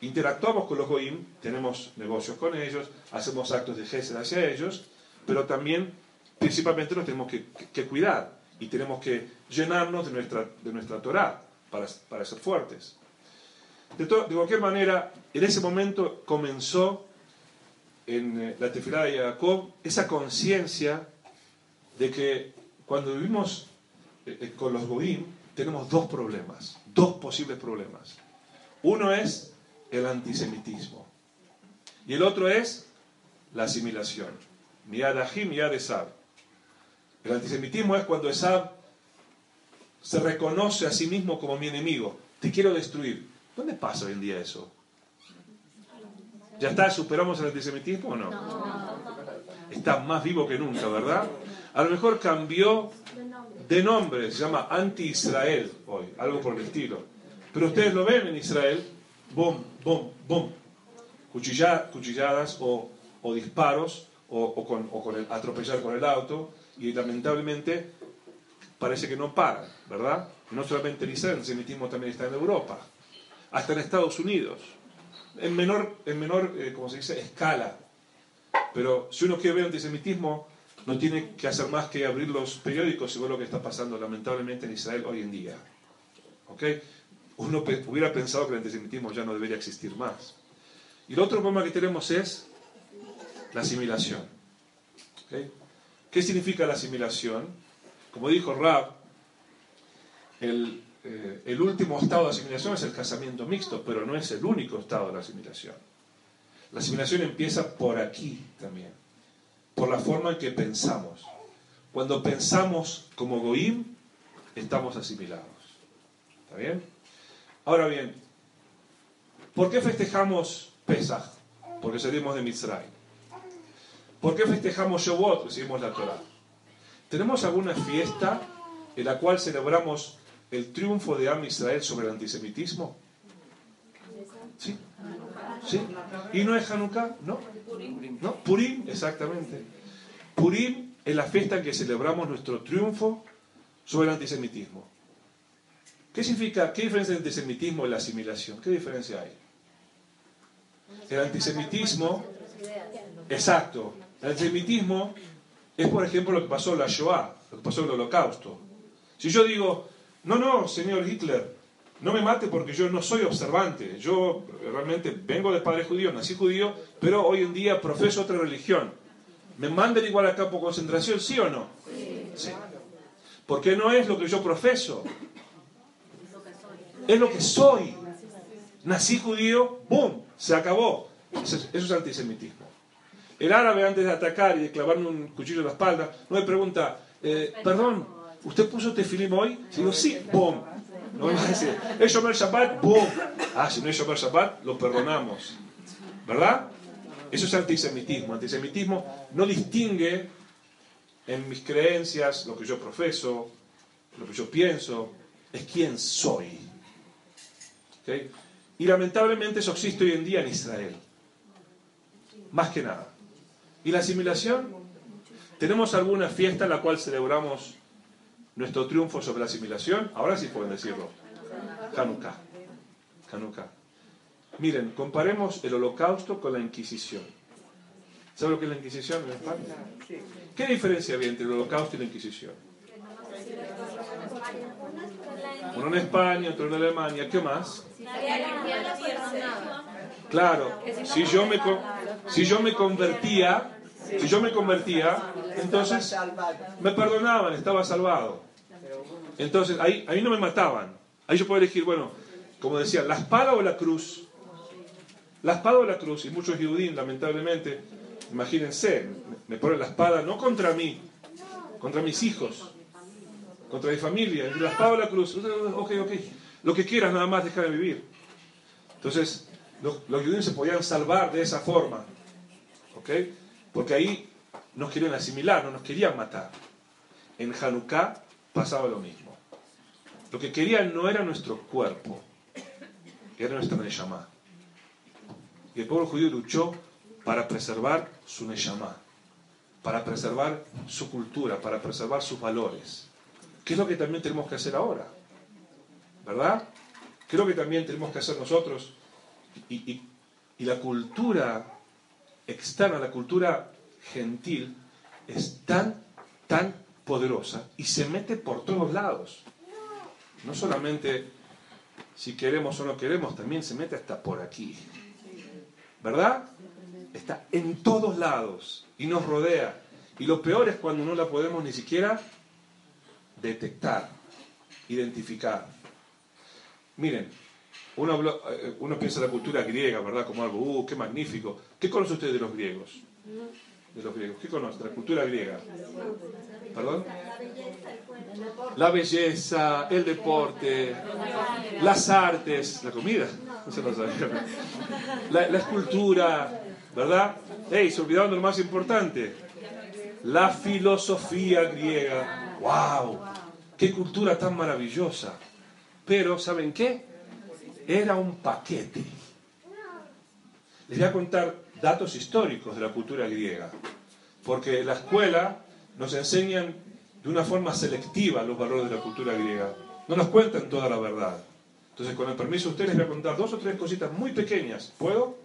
interactuamos con los goim, tenemos negocios con ellos, hacemos actos de gesed hacia ellos, pero también, principalmente, nos tenemos que, que cuidar y tenemos que llenarnos de nuestra, de nuestra Torah para, para ser fuertes. De, de cualquier manera, en ese momento comenzó en eh, la tefilá de Jacob esa conciencia de que cuando vivimos eh, eh, con los goim tenemos dos problemas, dos posibles problemas. Uno es el antisemitismo y el otro es la asimilación. Miad Ahim, Miad Esab. El antisemitismo es cuando Esab se reconoce a sí mismo como mi enemigo. Te quiero destruir. ¿Dónde pasa hoy en día eso? ¿Ya está? ¿Superamos el antisemitismo o no? Está más vivo que nunca, ¿verdad? A lo mejor cambió de nombre, se llama anti-Israel hoy, algo por el estilo. Pero ustedes lo ven en Israel, boom, boom, boom. Cuchilla- cuchilladas o, o disparos o, o con, o con el atropellar con el auto y lamentablemente parece que no paran, ¿verdad? No solamente en Israel, el antisemitismo también está en Europa, hasta en Estados Unidos, en menor, en menor eh, como se dice, escala. Pero si uno quiere ver antisemitismo, no tiene que hacer más que abrir los periódicos y ver lo que está pasando lamentablemente en Israel hoy en día. ¿Ok? Uno pe- hubiera pensado que el antisemitismo ya no debería existir más. Y el otro problema que tenemos es la asimilación. ¿Ok? ¿Qué significa la asimilación? Como dijo Rab, el, eh, el último estado de asimilación es el casamiento mixto, pero no es el único estado de la asimilación. La asimilación empieza por aquí también, por la forma en que pensamos. Cuando pensamos como Goim, estamos asimilados. ¿Está bien? Ahora bien, ¿por qué festejamos Pesach? Porque salimos de Mitzrayim. ¿Por qué festejamos Shavuot? Recibimos la Torah. ¿Tenemos alguna fiesta en la cual celebramos el triunfo de Am Israel sobre el antisemitismo? ¿Sí? ¿Sí? ¿Y no es Hanukkah? No. ¿No? Purim, exactamente. Purim es la fiesta en que celebramos nuestro triunfo sobre el antisemitismo. ¿Qué significa, qué diferencia entre el antisemitismo y la asimilación? ¿Qué diferencia hay? El antisemitismo, exacto, el antisemitismo es, por ejemplo, lo que pasó en la Shoah, lo que pasó en el Holocausto. Si yo digo, no, no, señor Hitler, no me mate porque yo no soy observante, yo realmente vengo de padre judío, nací judío, pero hoy en día profeso otra religión. ¿Me manden igual a campo de concentración, sí o no? Sí. Porque no es lo que yo profeso, es lo que soy. Nací judío, ¡boom! Se acabó. Eso es, eso es antisemitismo. El árabe, antes de atacar y de clavarme un cuchillo en la espalda, no me pregunta, eh, perdón, ¿usted puso tefilim hoy? Si digo, sí, ¡boom! No me va a decir, ¿es Shomer Shabbat? ¡boom! Ah, si no es Shomer Shabbat, lo perdonamos. ¿Verdad? Eso es antisemitismo. Antisemitismo no distingue en mis creencias lo que yo profeso, lo que yo pienso, es quién soy. ¿Ok? Y lamentablemente eso existe hoy en día en Israel. Más que nada. ¿Y la asimilación? ¿Tenemos alguna fiesta en la cual celebramos nuestro triunfo sobre la asimilación? Ahora sí pueden decirlo. Hanukkah. Hanukkah. Miren, comparemos el holocausto con la Inquisición. ¿Sabe lo que es la Inquisición en España? ¿Qué diferencia había entre el holocausto y la Inquisición? Uno en España, otro en Alemania. ¿Qué más? Claro, si yo me, si yo me convertía, si yo me convertía, entonces me perdonaban, estaba salvado. Entonces ahí, ahí no me mataban. Ahí yo puedo elegir, bueno, como decía, la espada o la cruz. La espada o la cruz, y muchos judíos, lamentablemente, imagínense, me ponen la espada no contra mí, contra mis hijos, contra mi familia, la espada o la cruz. Ok, ok. lo que quieras, nada más deja de vivir. Entonces, los, judíos se podían salvar de esa forma. ¿Ok? Porque ahí nos querían asimilar, no nos querían matar. En Hanukkah pasaba lo mismo. Lo que querían no era nuestro cuerpo, era nuestra Neshama. Y el pueblo judío luchó para preservar su Neshama, para preservar su cultura, para preservar sus valores. ¿Qué es lo que también tenemos que hacer ahora? ¿Verdad? ¿Qué es lo que también tenemos que hacer nosotros? Y, la cultura externa, la cultura gentil, es tan, tan poderosa y se mete por todos lados. No solamente si queremos o no queremos, también se mete hasta por aquí. ¿Verdad? Está en todos lados y nos rodea. Y lo peor es cuando no la podemos ni siquiera detectar, identificar. Miren, uno, eh, uno piensa en la cultura griega, ¿verdad? Como algo, ¡uh, qué magnífico! ¿Qué conoce usted de los griegos? De los griegos. ¿Qué conoce de la cultura griega? ¿Perdón? La belleza, el deporte, las artes, la comida, no se lo sabía. La, la escultura, ¿verdad? ¡Ey! Se olvidaron de lo más importante. La filosofía griega. ¡Wow! ¡Qué cultura tan maravillosa! Pero, ¿saben qué? Era un paquete. Les voy a contar datos históricos de la cultura griega. Porque la escuela nos enseñan de una forma selectiva los valores de la cultura griega. No nos cuentan toda la verdad. Entonces, con el permiso de ustedes, les voy a contar dos o tres cositas muy pequeñas. ¿Puedo?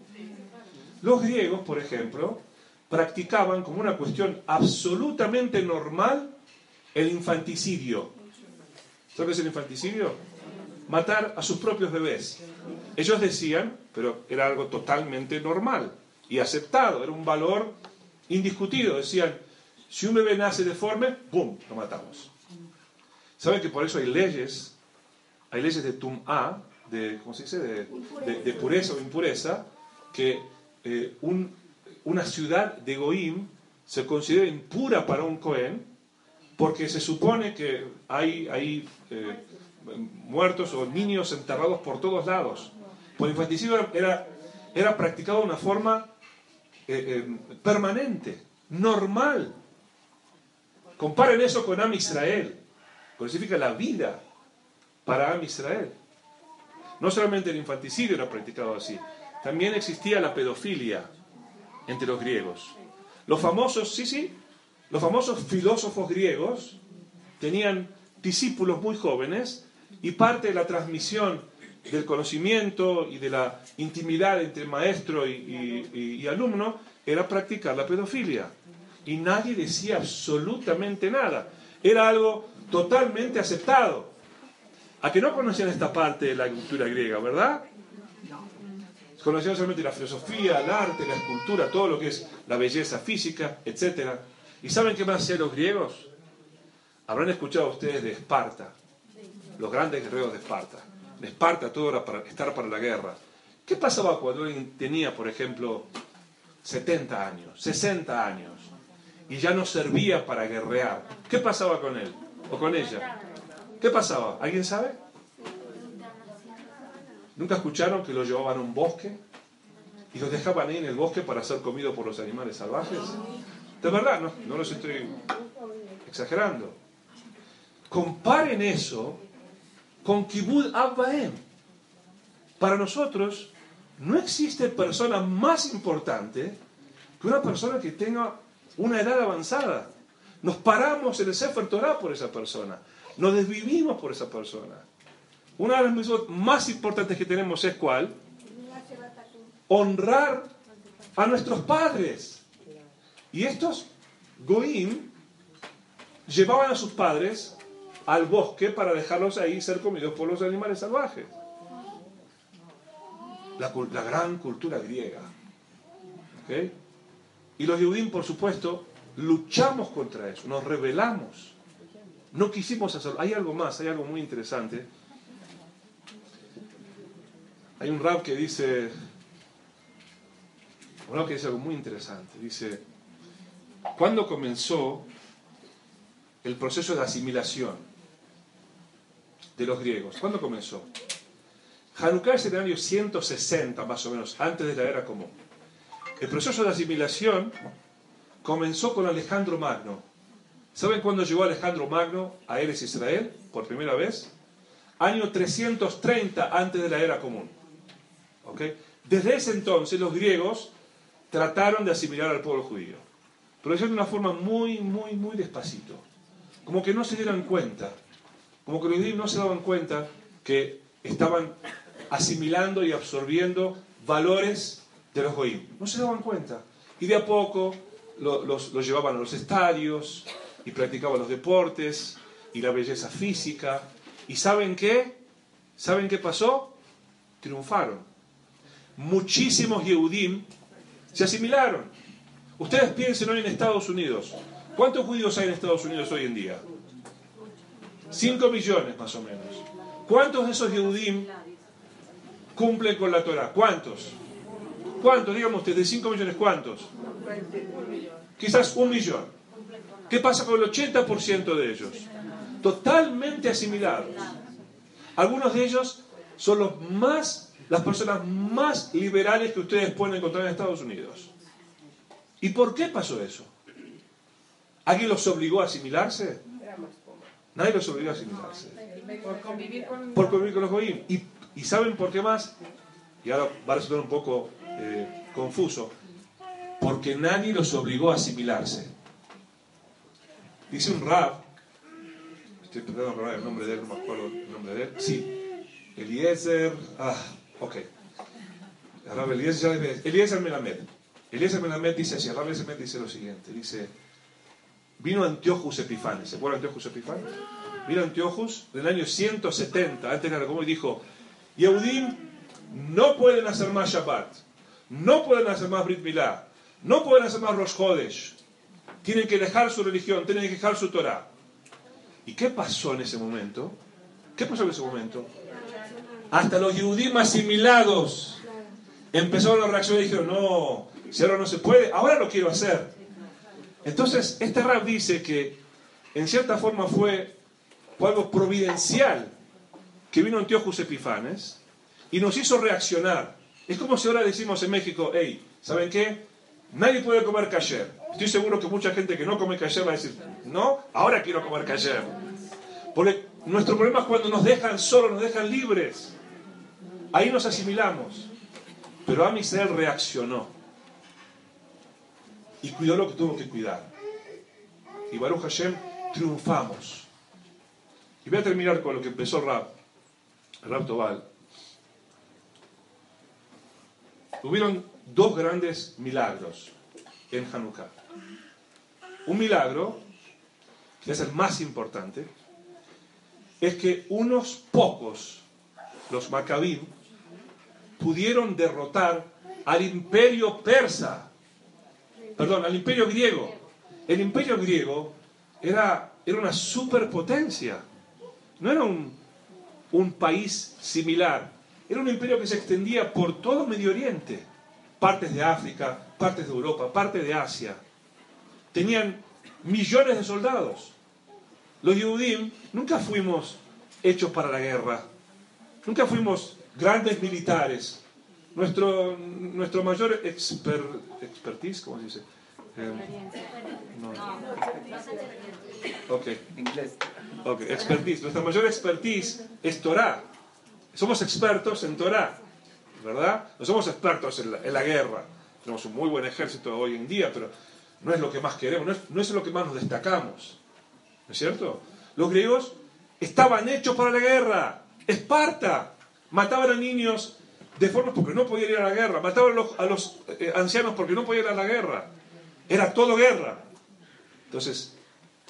Los griegos, por ejemplo, practicaban como una cuestión absolutamente normal el infanticidio. ¿Sabes es el infanticidio? Matar a sus propios bebés. Ellos decían, pero era algo totalmente normal y aceptado, era un valor indiscutido. Decían, si un bebé nace deforme, ¡pum!, lo matamos. ¿Saben que por eso hay leyes? Hay leyes de tum'a, de, ¿cómo se dice? De, de- pureza o impureza, que eh, un- una ciudad de Goim se considera impura para un Cohen, porque se supone que hay, hay eh, muertos o niños enterrados por todos lados. El infanticidio era, era practicado de una forma eh, eh, permanente, normal. Comparen eso con Am Israel, la vida para Am Israel. No solamente el infanticidio era practicado así, también existía la pedofilia entre los griegos. Los famosos, sí, sí, los famosos filósofos griegos tenían discípulos muy jóvenes y parte de la transmisión del conocimiento y de la intimidad entre maestro y, alumno era practicar la pedofilia. Y nadie decía absolutamente nada. Era algo totalmente aceptado. A que no conocían esta parte de la cultura griega, ¿verdad? Conocían solamente la filosofía, el arte, la escultura, todo lo que es la belleza física, etc. ¿Y saben qué más hacían los griegos? Habrán escuchado ustedes de Esparta, los grandes guerreros de Esparta. De Esparta todo era para estar para la guerra. ¿Qué pasaba cuando alguien tenía, por ejemplo, 70 años, 60 años y ya no servía para guerrear? ¿Qué pasaba con él o con ella? ¿Qué pasaba? ¿Alguien sabe? ¿Nunca escucharon que lo llevaban a un bosque y los dejaban ahí en el bosque para ser comido por los animales salvajes? De verdad, no, no los estoy exagerando. Comparen eso con Kibud Abbaem. Para nosotros no existe persona más importante que una persona que tenga una edad avanzada. Nos paramos en el Sefer Torah por esa persona. Nos desvivimos por esa persona. Una de las mitzvot más importantes que tenemos es cuál? Honrar a nuestros padres. Y estos Goim llevaban a sus padres al bosque para dejarlos ahí ser comidos por los animales salvajes. La, gran cultura griega. Y los Yehudim, por supuesto, luchamos contra eso, nos rebelamos. No quisimos hacerlo. Hay algo más, hay algo muy interesante. Hay un rap que dice, un rap que dice algo muy interesante. Dice, ¿cuándo comenzó el proceso de asimilación? De los griegos. ¿Cuándo comenzó? Hanukkah es en el año 160 más o menos, antes de la era común. El proceso de asimilación comenzó con Alejandro Magno. ¿Saben cuándo llegó Alejandro Magno a Eres Israel por primera vez? Año 330 antes de la era común. ¿Ok? Desde ese entonces los griegos trataron de asimilar al pueblo judío. Pero lo hicieron de una forma muy, muy, muy despacito. Como que no se dieran cuenta. Como que los judíos no se daban cuenta que estaban asimilando y absorbiendo valores de los goín. No se daban cuenta. Y de a poco los, los llevaban a los estadios y practicaban los deportes y la belleza física. ¿Y saben qué? ¿Saben qué pasó? Triunfaron. Muchísimos Yehudim se asimilaron. Ustedes piensen hoy en Estados Unidos. ¿Cuántos judíos hay en Estados Unidos hoy en día? 5 millones más o menos. ¿Cuántos de esos Yehudim cumplen con la Torah? ¿Cuántos? ¿Cuántos? Dígame ustedes, de 5 millones, ¿cuántos? Quizás un millón. ¿Qué pasa con el 80% de ellos? Totalmente asimilados. Algunos de ellos son los más, las personas más liberales que ustedes pueden encontrar en Estados Unidos. ¿Y por qué pasó eso? ¿Alguien los obligó a asimilarse? Nadie los obligó a asimilarse. Por convivir con... Por convivir con los goyim. ¿Y, ¿Y saben por qué más? Y ahora va a resultar un poco eh, confuso. Porque nadie los obligó a asimilarse. Dice un rab, estoy tratando de el nombre de él, no me acuerdo el nombre de él. Sí, Eliezer, ah, ok. El rab Eliezer, Eliezer Melamed. Eliezer Melamed dice así, el rab Eliezer Melamed dice lo siguiente, dice, vino Antiochus Epifanes, ¿se acuerdan Antiochus Epifanes? Vino Antiochus en el año 170, antes de la y dijo, Yehudim no pueden hacer más Shabbat, no pueden hacer más Brit Milá, no pueden hacer más Rosh Hodesh, tienen que dejar su religión, tienen que dejar su Torah. ¿Y qué pasó en ese momento? ¿Qué pasó en ese momento? Hasta los Yehudim asimilados empezaron a reaccionar y dijeron, no, si ahora no se puede, ahora lo quiero hacer. Entonces, este rap dice que en cierta forma fue, algo providencial que vino Antiochus Epifanes y nos hizo reaccionar. Es como si ahora decimos en México, hey, ¿saben qué? Nadie puede comer kasher. Estoy seguro que mucha gente que no come kasher va a decir, no, ahora quiero comer kasher. Porque nuestro problema es cuando nos dejan solos, nos dejan libres. Ahí nos asimilamos. Pero Amisrael reaccionó. Y cuidó lo que tuvo que cuidar. Y Baruch Hashem triunfamos. Y voy a terminar con lo que empezó Rab, Rab Tobal. Hubieron dos grandes milagros en Hanukkah. Un milagro, que es el más importante, es que unos pocos, los Maccabim, pudieron derrotar al imperio persa, perdón, al imperio griego. El imperio griego era, era una superpotencia, no era un, un país similar, era un imperio que se extendía por todo Medio Oriente, partes de África, partes de Europa, parte de Asia. Tenían millones de soldados. Los Yehudim nunca fuimos hechos para la guerra, nunca fuimos grandes militares. Nuestro, nuestro mayor exper, expertise, ¿cómo se dice? Eh, no. Ok. Expertise. Nuestra mayor expertise es Torah. Somos expertos en Torah, ¿verdad? No somos expertos en la, en la, guerra. Tenemos un muy buen ejército hoy en día, pero no es lo que más queremos, no es, no es lo que más nos destacamos. ¿No es cierto? Los griegos estaban hechos para la guerra. Esparta mataban a niños de forma porque no podían ir a la guerra. Mataban a los, eh, ancianos porque no podían ir a la guerra. Era todo guerra. Entonces,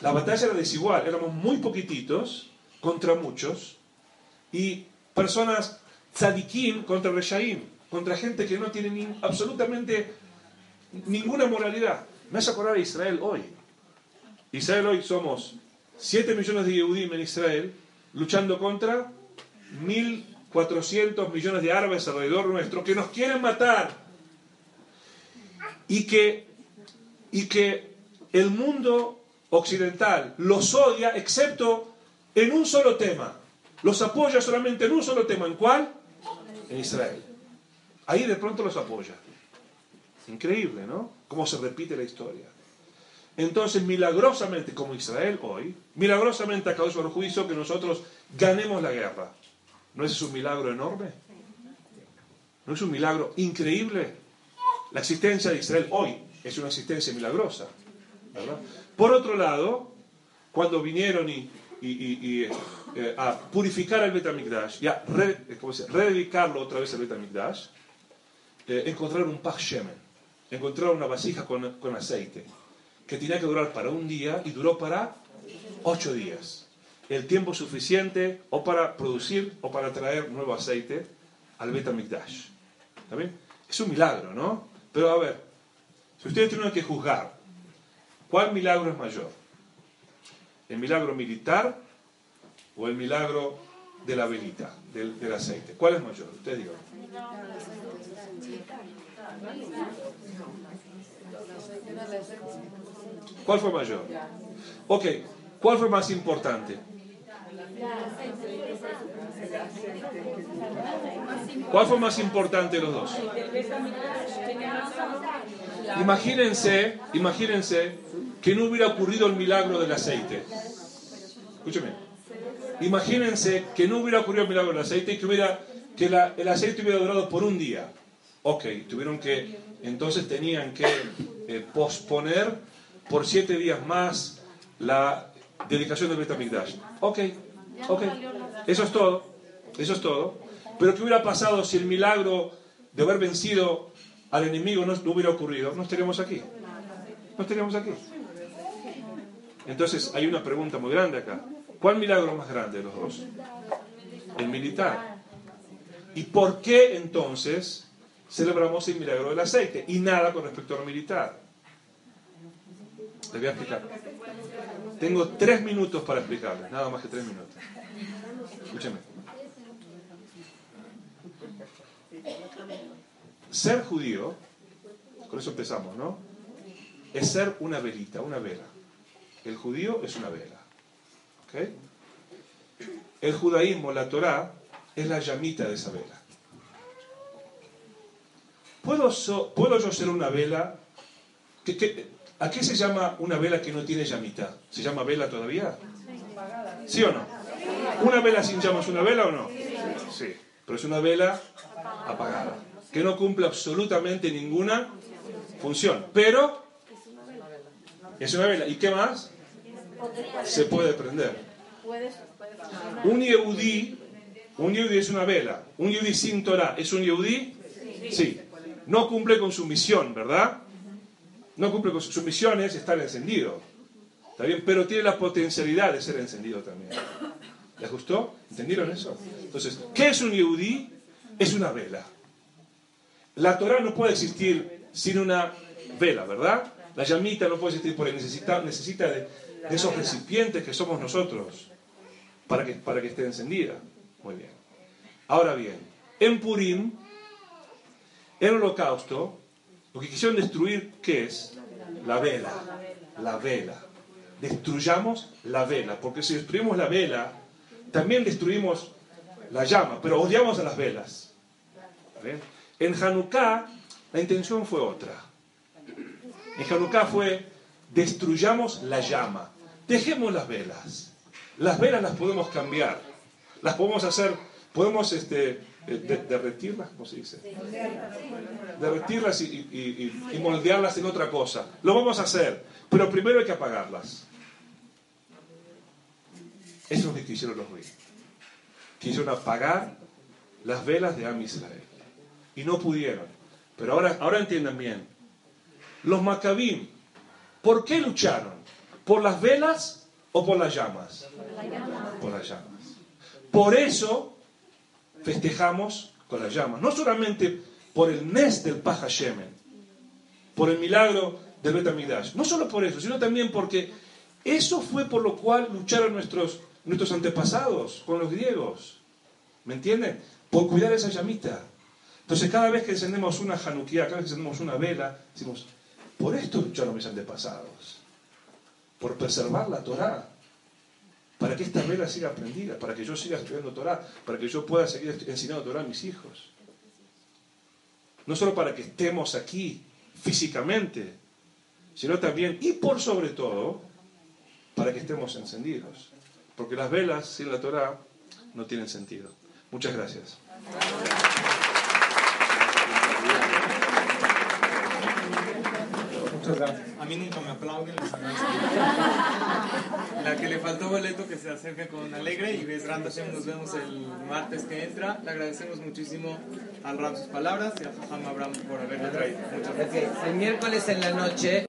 la batalla era desigual. Éramos muy poquititos contra muchos. Y personas tzadikim contra reshaim, contra gente que no tiene absolutamente ninguna moralidad. Me hace acordar a Israel hoy. Israel hoy somos 7 millones de Yehudim en Israel luchando contra 1.400 millones de árabes alrededor nuestro que nos quieren matar y que, y que el mundo occidental los odia excepto en un solo tema, los apoya solamente en un solo tema. ¿En cuál? En Israel. Ahí de pronto los apoya. Increíble, ¿no? Cómo se repite la historia. Entonces, milagrosamente, como Israel hoy, milagrosamente a causa del juicio que nosotros ganemos la guerra. ¿No es un milagro enorme? ¿No es un milagro increíble? La existencia de Israel hoy es una existencia milagrosa. Por otro lado, cuando vinieron y, eh, a purificar el Betamigdash y a re- eh, rededicarlo otra vez al Betamigdash, eh, encontraron un Pach Shemen, encontraron una vasija con, con aceite, que tenía que durar para un día y duró para ocho días. El tiempo suficiente o para producir o para traer nuevo aceite al Betamigdash. ¿Está bien? Es un milagro, ¿no? Pero a ver, si ustedes tienen que juzgar, ¿cuál milagro es mayor? ¿El milagro militar o el milagro de la velita, del, del aceite? ¿Cuál es mayor? Ustedes digan. ¿Cuál fue mayor? Ok, ¿cuál fue más importante? ¿Cuál fue más importante de los dos? Imagínense, imagínense que no hubiera ocurrido el milagro del aceite. Escúcheme. Imagínense que no hubiera ocurrido el milagro del aceite y que, hubiera, que el aceite hubiera durado por un día. Ok, tuvieron que, entonces tenían que eh, posponer por siete días más la dedicación del Betamigdash. Ok, ok, eso es todo, eso es todo. Pero ¿qué hubiera pasado si el milagro de haber vencido al enemigo no, no hubiera ocurrido? No estaríamos aquí. No estaríamos aquí. Entonces hay una pregunta muy grande acá. ¿Cuál milagro es más grande de los dos? El militar. ¿Y por qué entonces celebramos el milagro del aceite y nada con respecto a lo militar? Les voy a explicar. Tengo tres minutos para explicarles, nada más que tres minutos. Escúcheme. Ser judío, con eso empezamos, ¿no? Es ser una velita, una vela. El judío es una vela. ¿Ok? El judaísmo, la Torá, es la llamita de esa vela. ¿Puedo, so- ¿puedo yo ser una vela? ¿Qué- qué- ¿A qué se llama una vela que no tiene llamita? ¿Se llama vela todavía? ¿Sí o no? ¿Una vela sin llama es una vela o no? Sí, pero es una vela apagada, que no cumple absolutamente ninguna función, pero es una vela. ¿Y qué más? Se puede prender. Un yehudí, un yehudí es una vela. Un yehudí sin Torah, ¿es un yehudí? Sí. No cumple con su misión, ¿verdad? No cumple con su, misión es estar encendido. ¿Está bien? Pero tiene la potencialidad de ser encendido también. ¿Les gustó? ¿Entendieron eso? Entonces, ¿qué es un yehudí? Es una vela. La Torah no puede existir sin una vela, ¿verdad? La llamita no puede existir porque necesita, necesita de, de esos recipientes que somos nosotros para que, para que esté encendida. Muy bien. Ahora bien, en Purim, en holocausto, lo que quisieron destruir, ¿qué es? La vela. La vela. Destruyamos la vela, porque si destruimos la vela, también destruimos la llama, pero odiamos a las velas. En Hanukkah, la intención fue otra. En Hanukkah fue, destruyamos la llama, dejemos las velas. Las velas las podemos cambiar, las podemos hacer, podemos este, eh, de- derretirlas, ¿cómo se dice? Derretirlas y, y- y- y moldearlas en otra cosa. Lo vamos a hacer, pero primero hay que apagarlas. Eso es lo que quisieron los reyes. Quisieron apagar las velas de Am Israel. Y no pudieron. Pero ahora, ahora entiendan bien. Los Maccabim, ¿por qué lucharon? ¿Por las velas o por las llamas? Por las llamas. Por eso festejamos con las llamas. No solamente por el mes del Paja Shemen, por el milagro del Betamidash. No solo por eso, sino también porque eso fue por lo cual lucharon nuestros, nuestros antepasados con los griegos. ¿Me entienden? Por cuidar esa llamita. Entonces, cada vez que encendemos una Hanukkah, cada vez que encendemos una vela, decimos, por esto lucharon mis antepasados. Por preservar la Torá. Para que esta vela siga prendida, para que yo siga estudiando Torah, para que yo pueda seguir enseñando Torah a mis hijos. No solo para que estemos aquí físicamente, sino también y por sobre todo para que estemos encendidos. Porque las velas sin la Torah no tienen sentido. Muchas gracias. Muchas gracias. A mí nunca me aplauden, les agradezco. La que le faltó boleto que se acerque con Alegre y ves Hashem nos vemos el martes que entra. Le agradecemos muchísimo al Ram sus palabras y a Fajam Abraham por haberle traído. Muchas gracias. El miércoles en la noche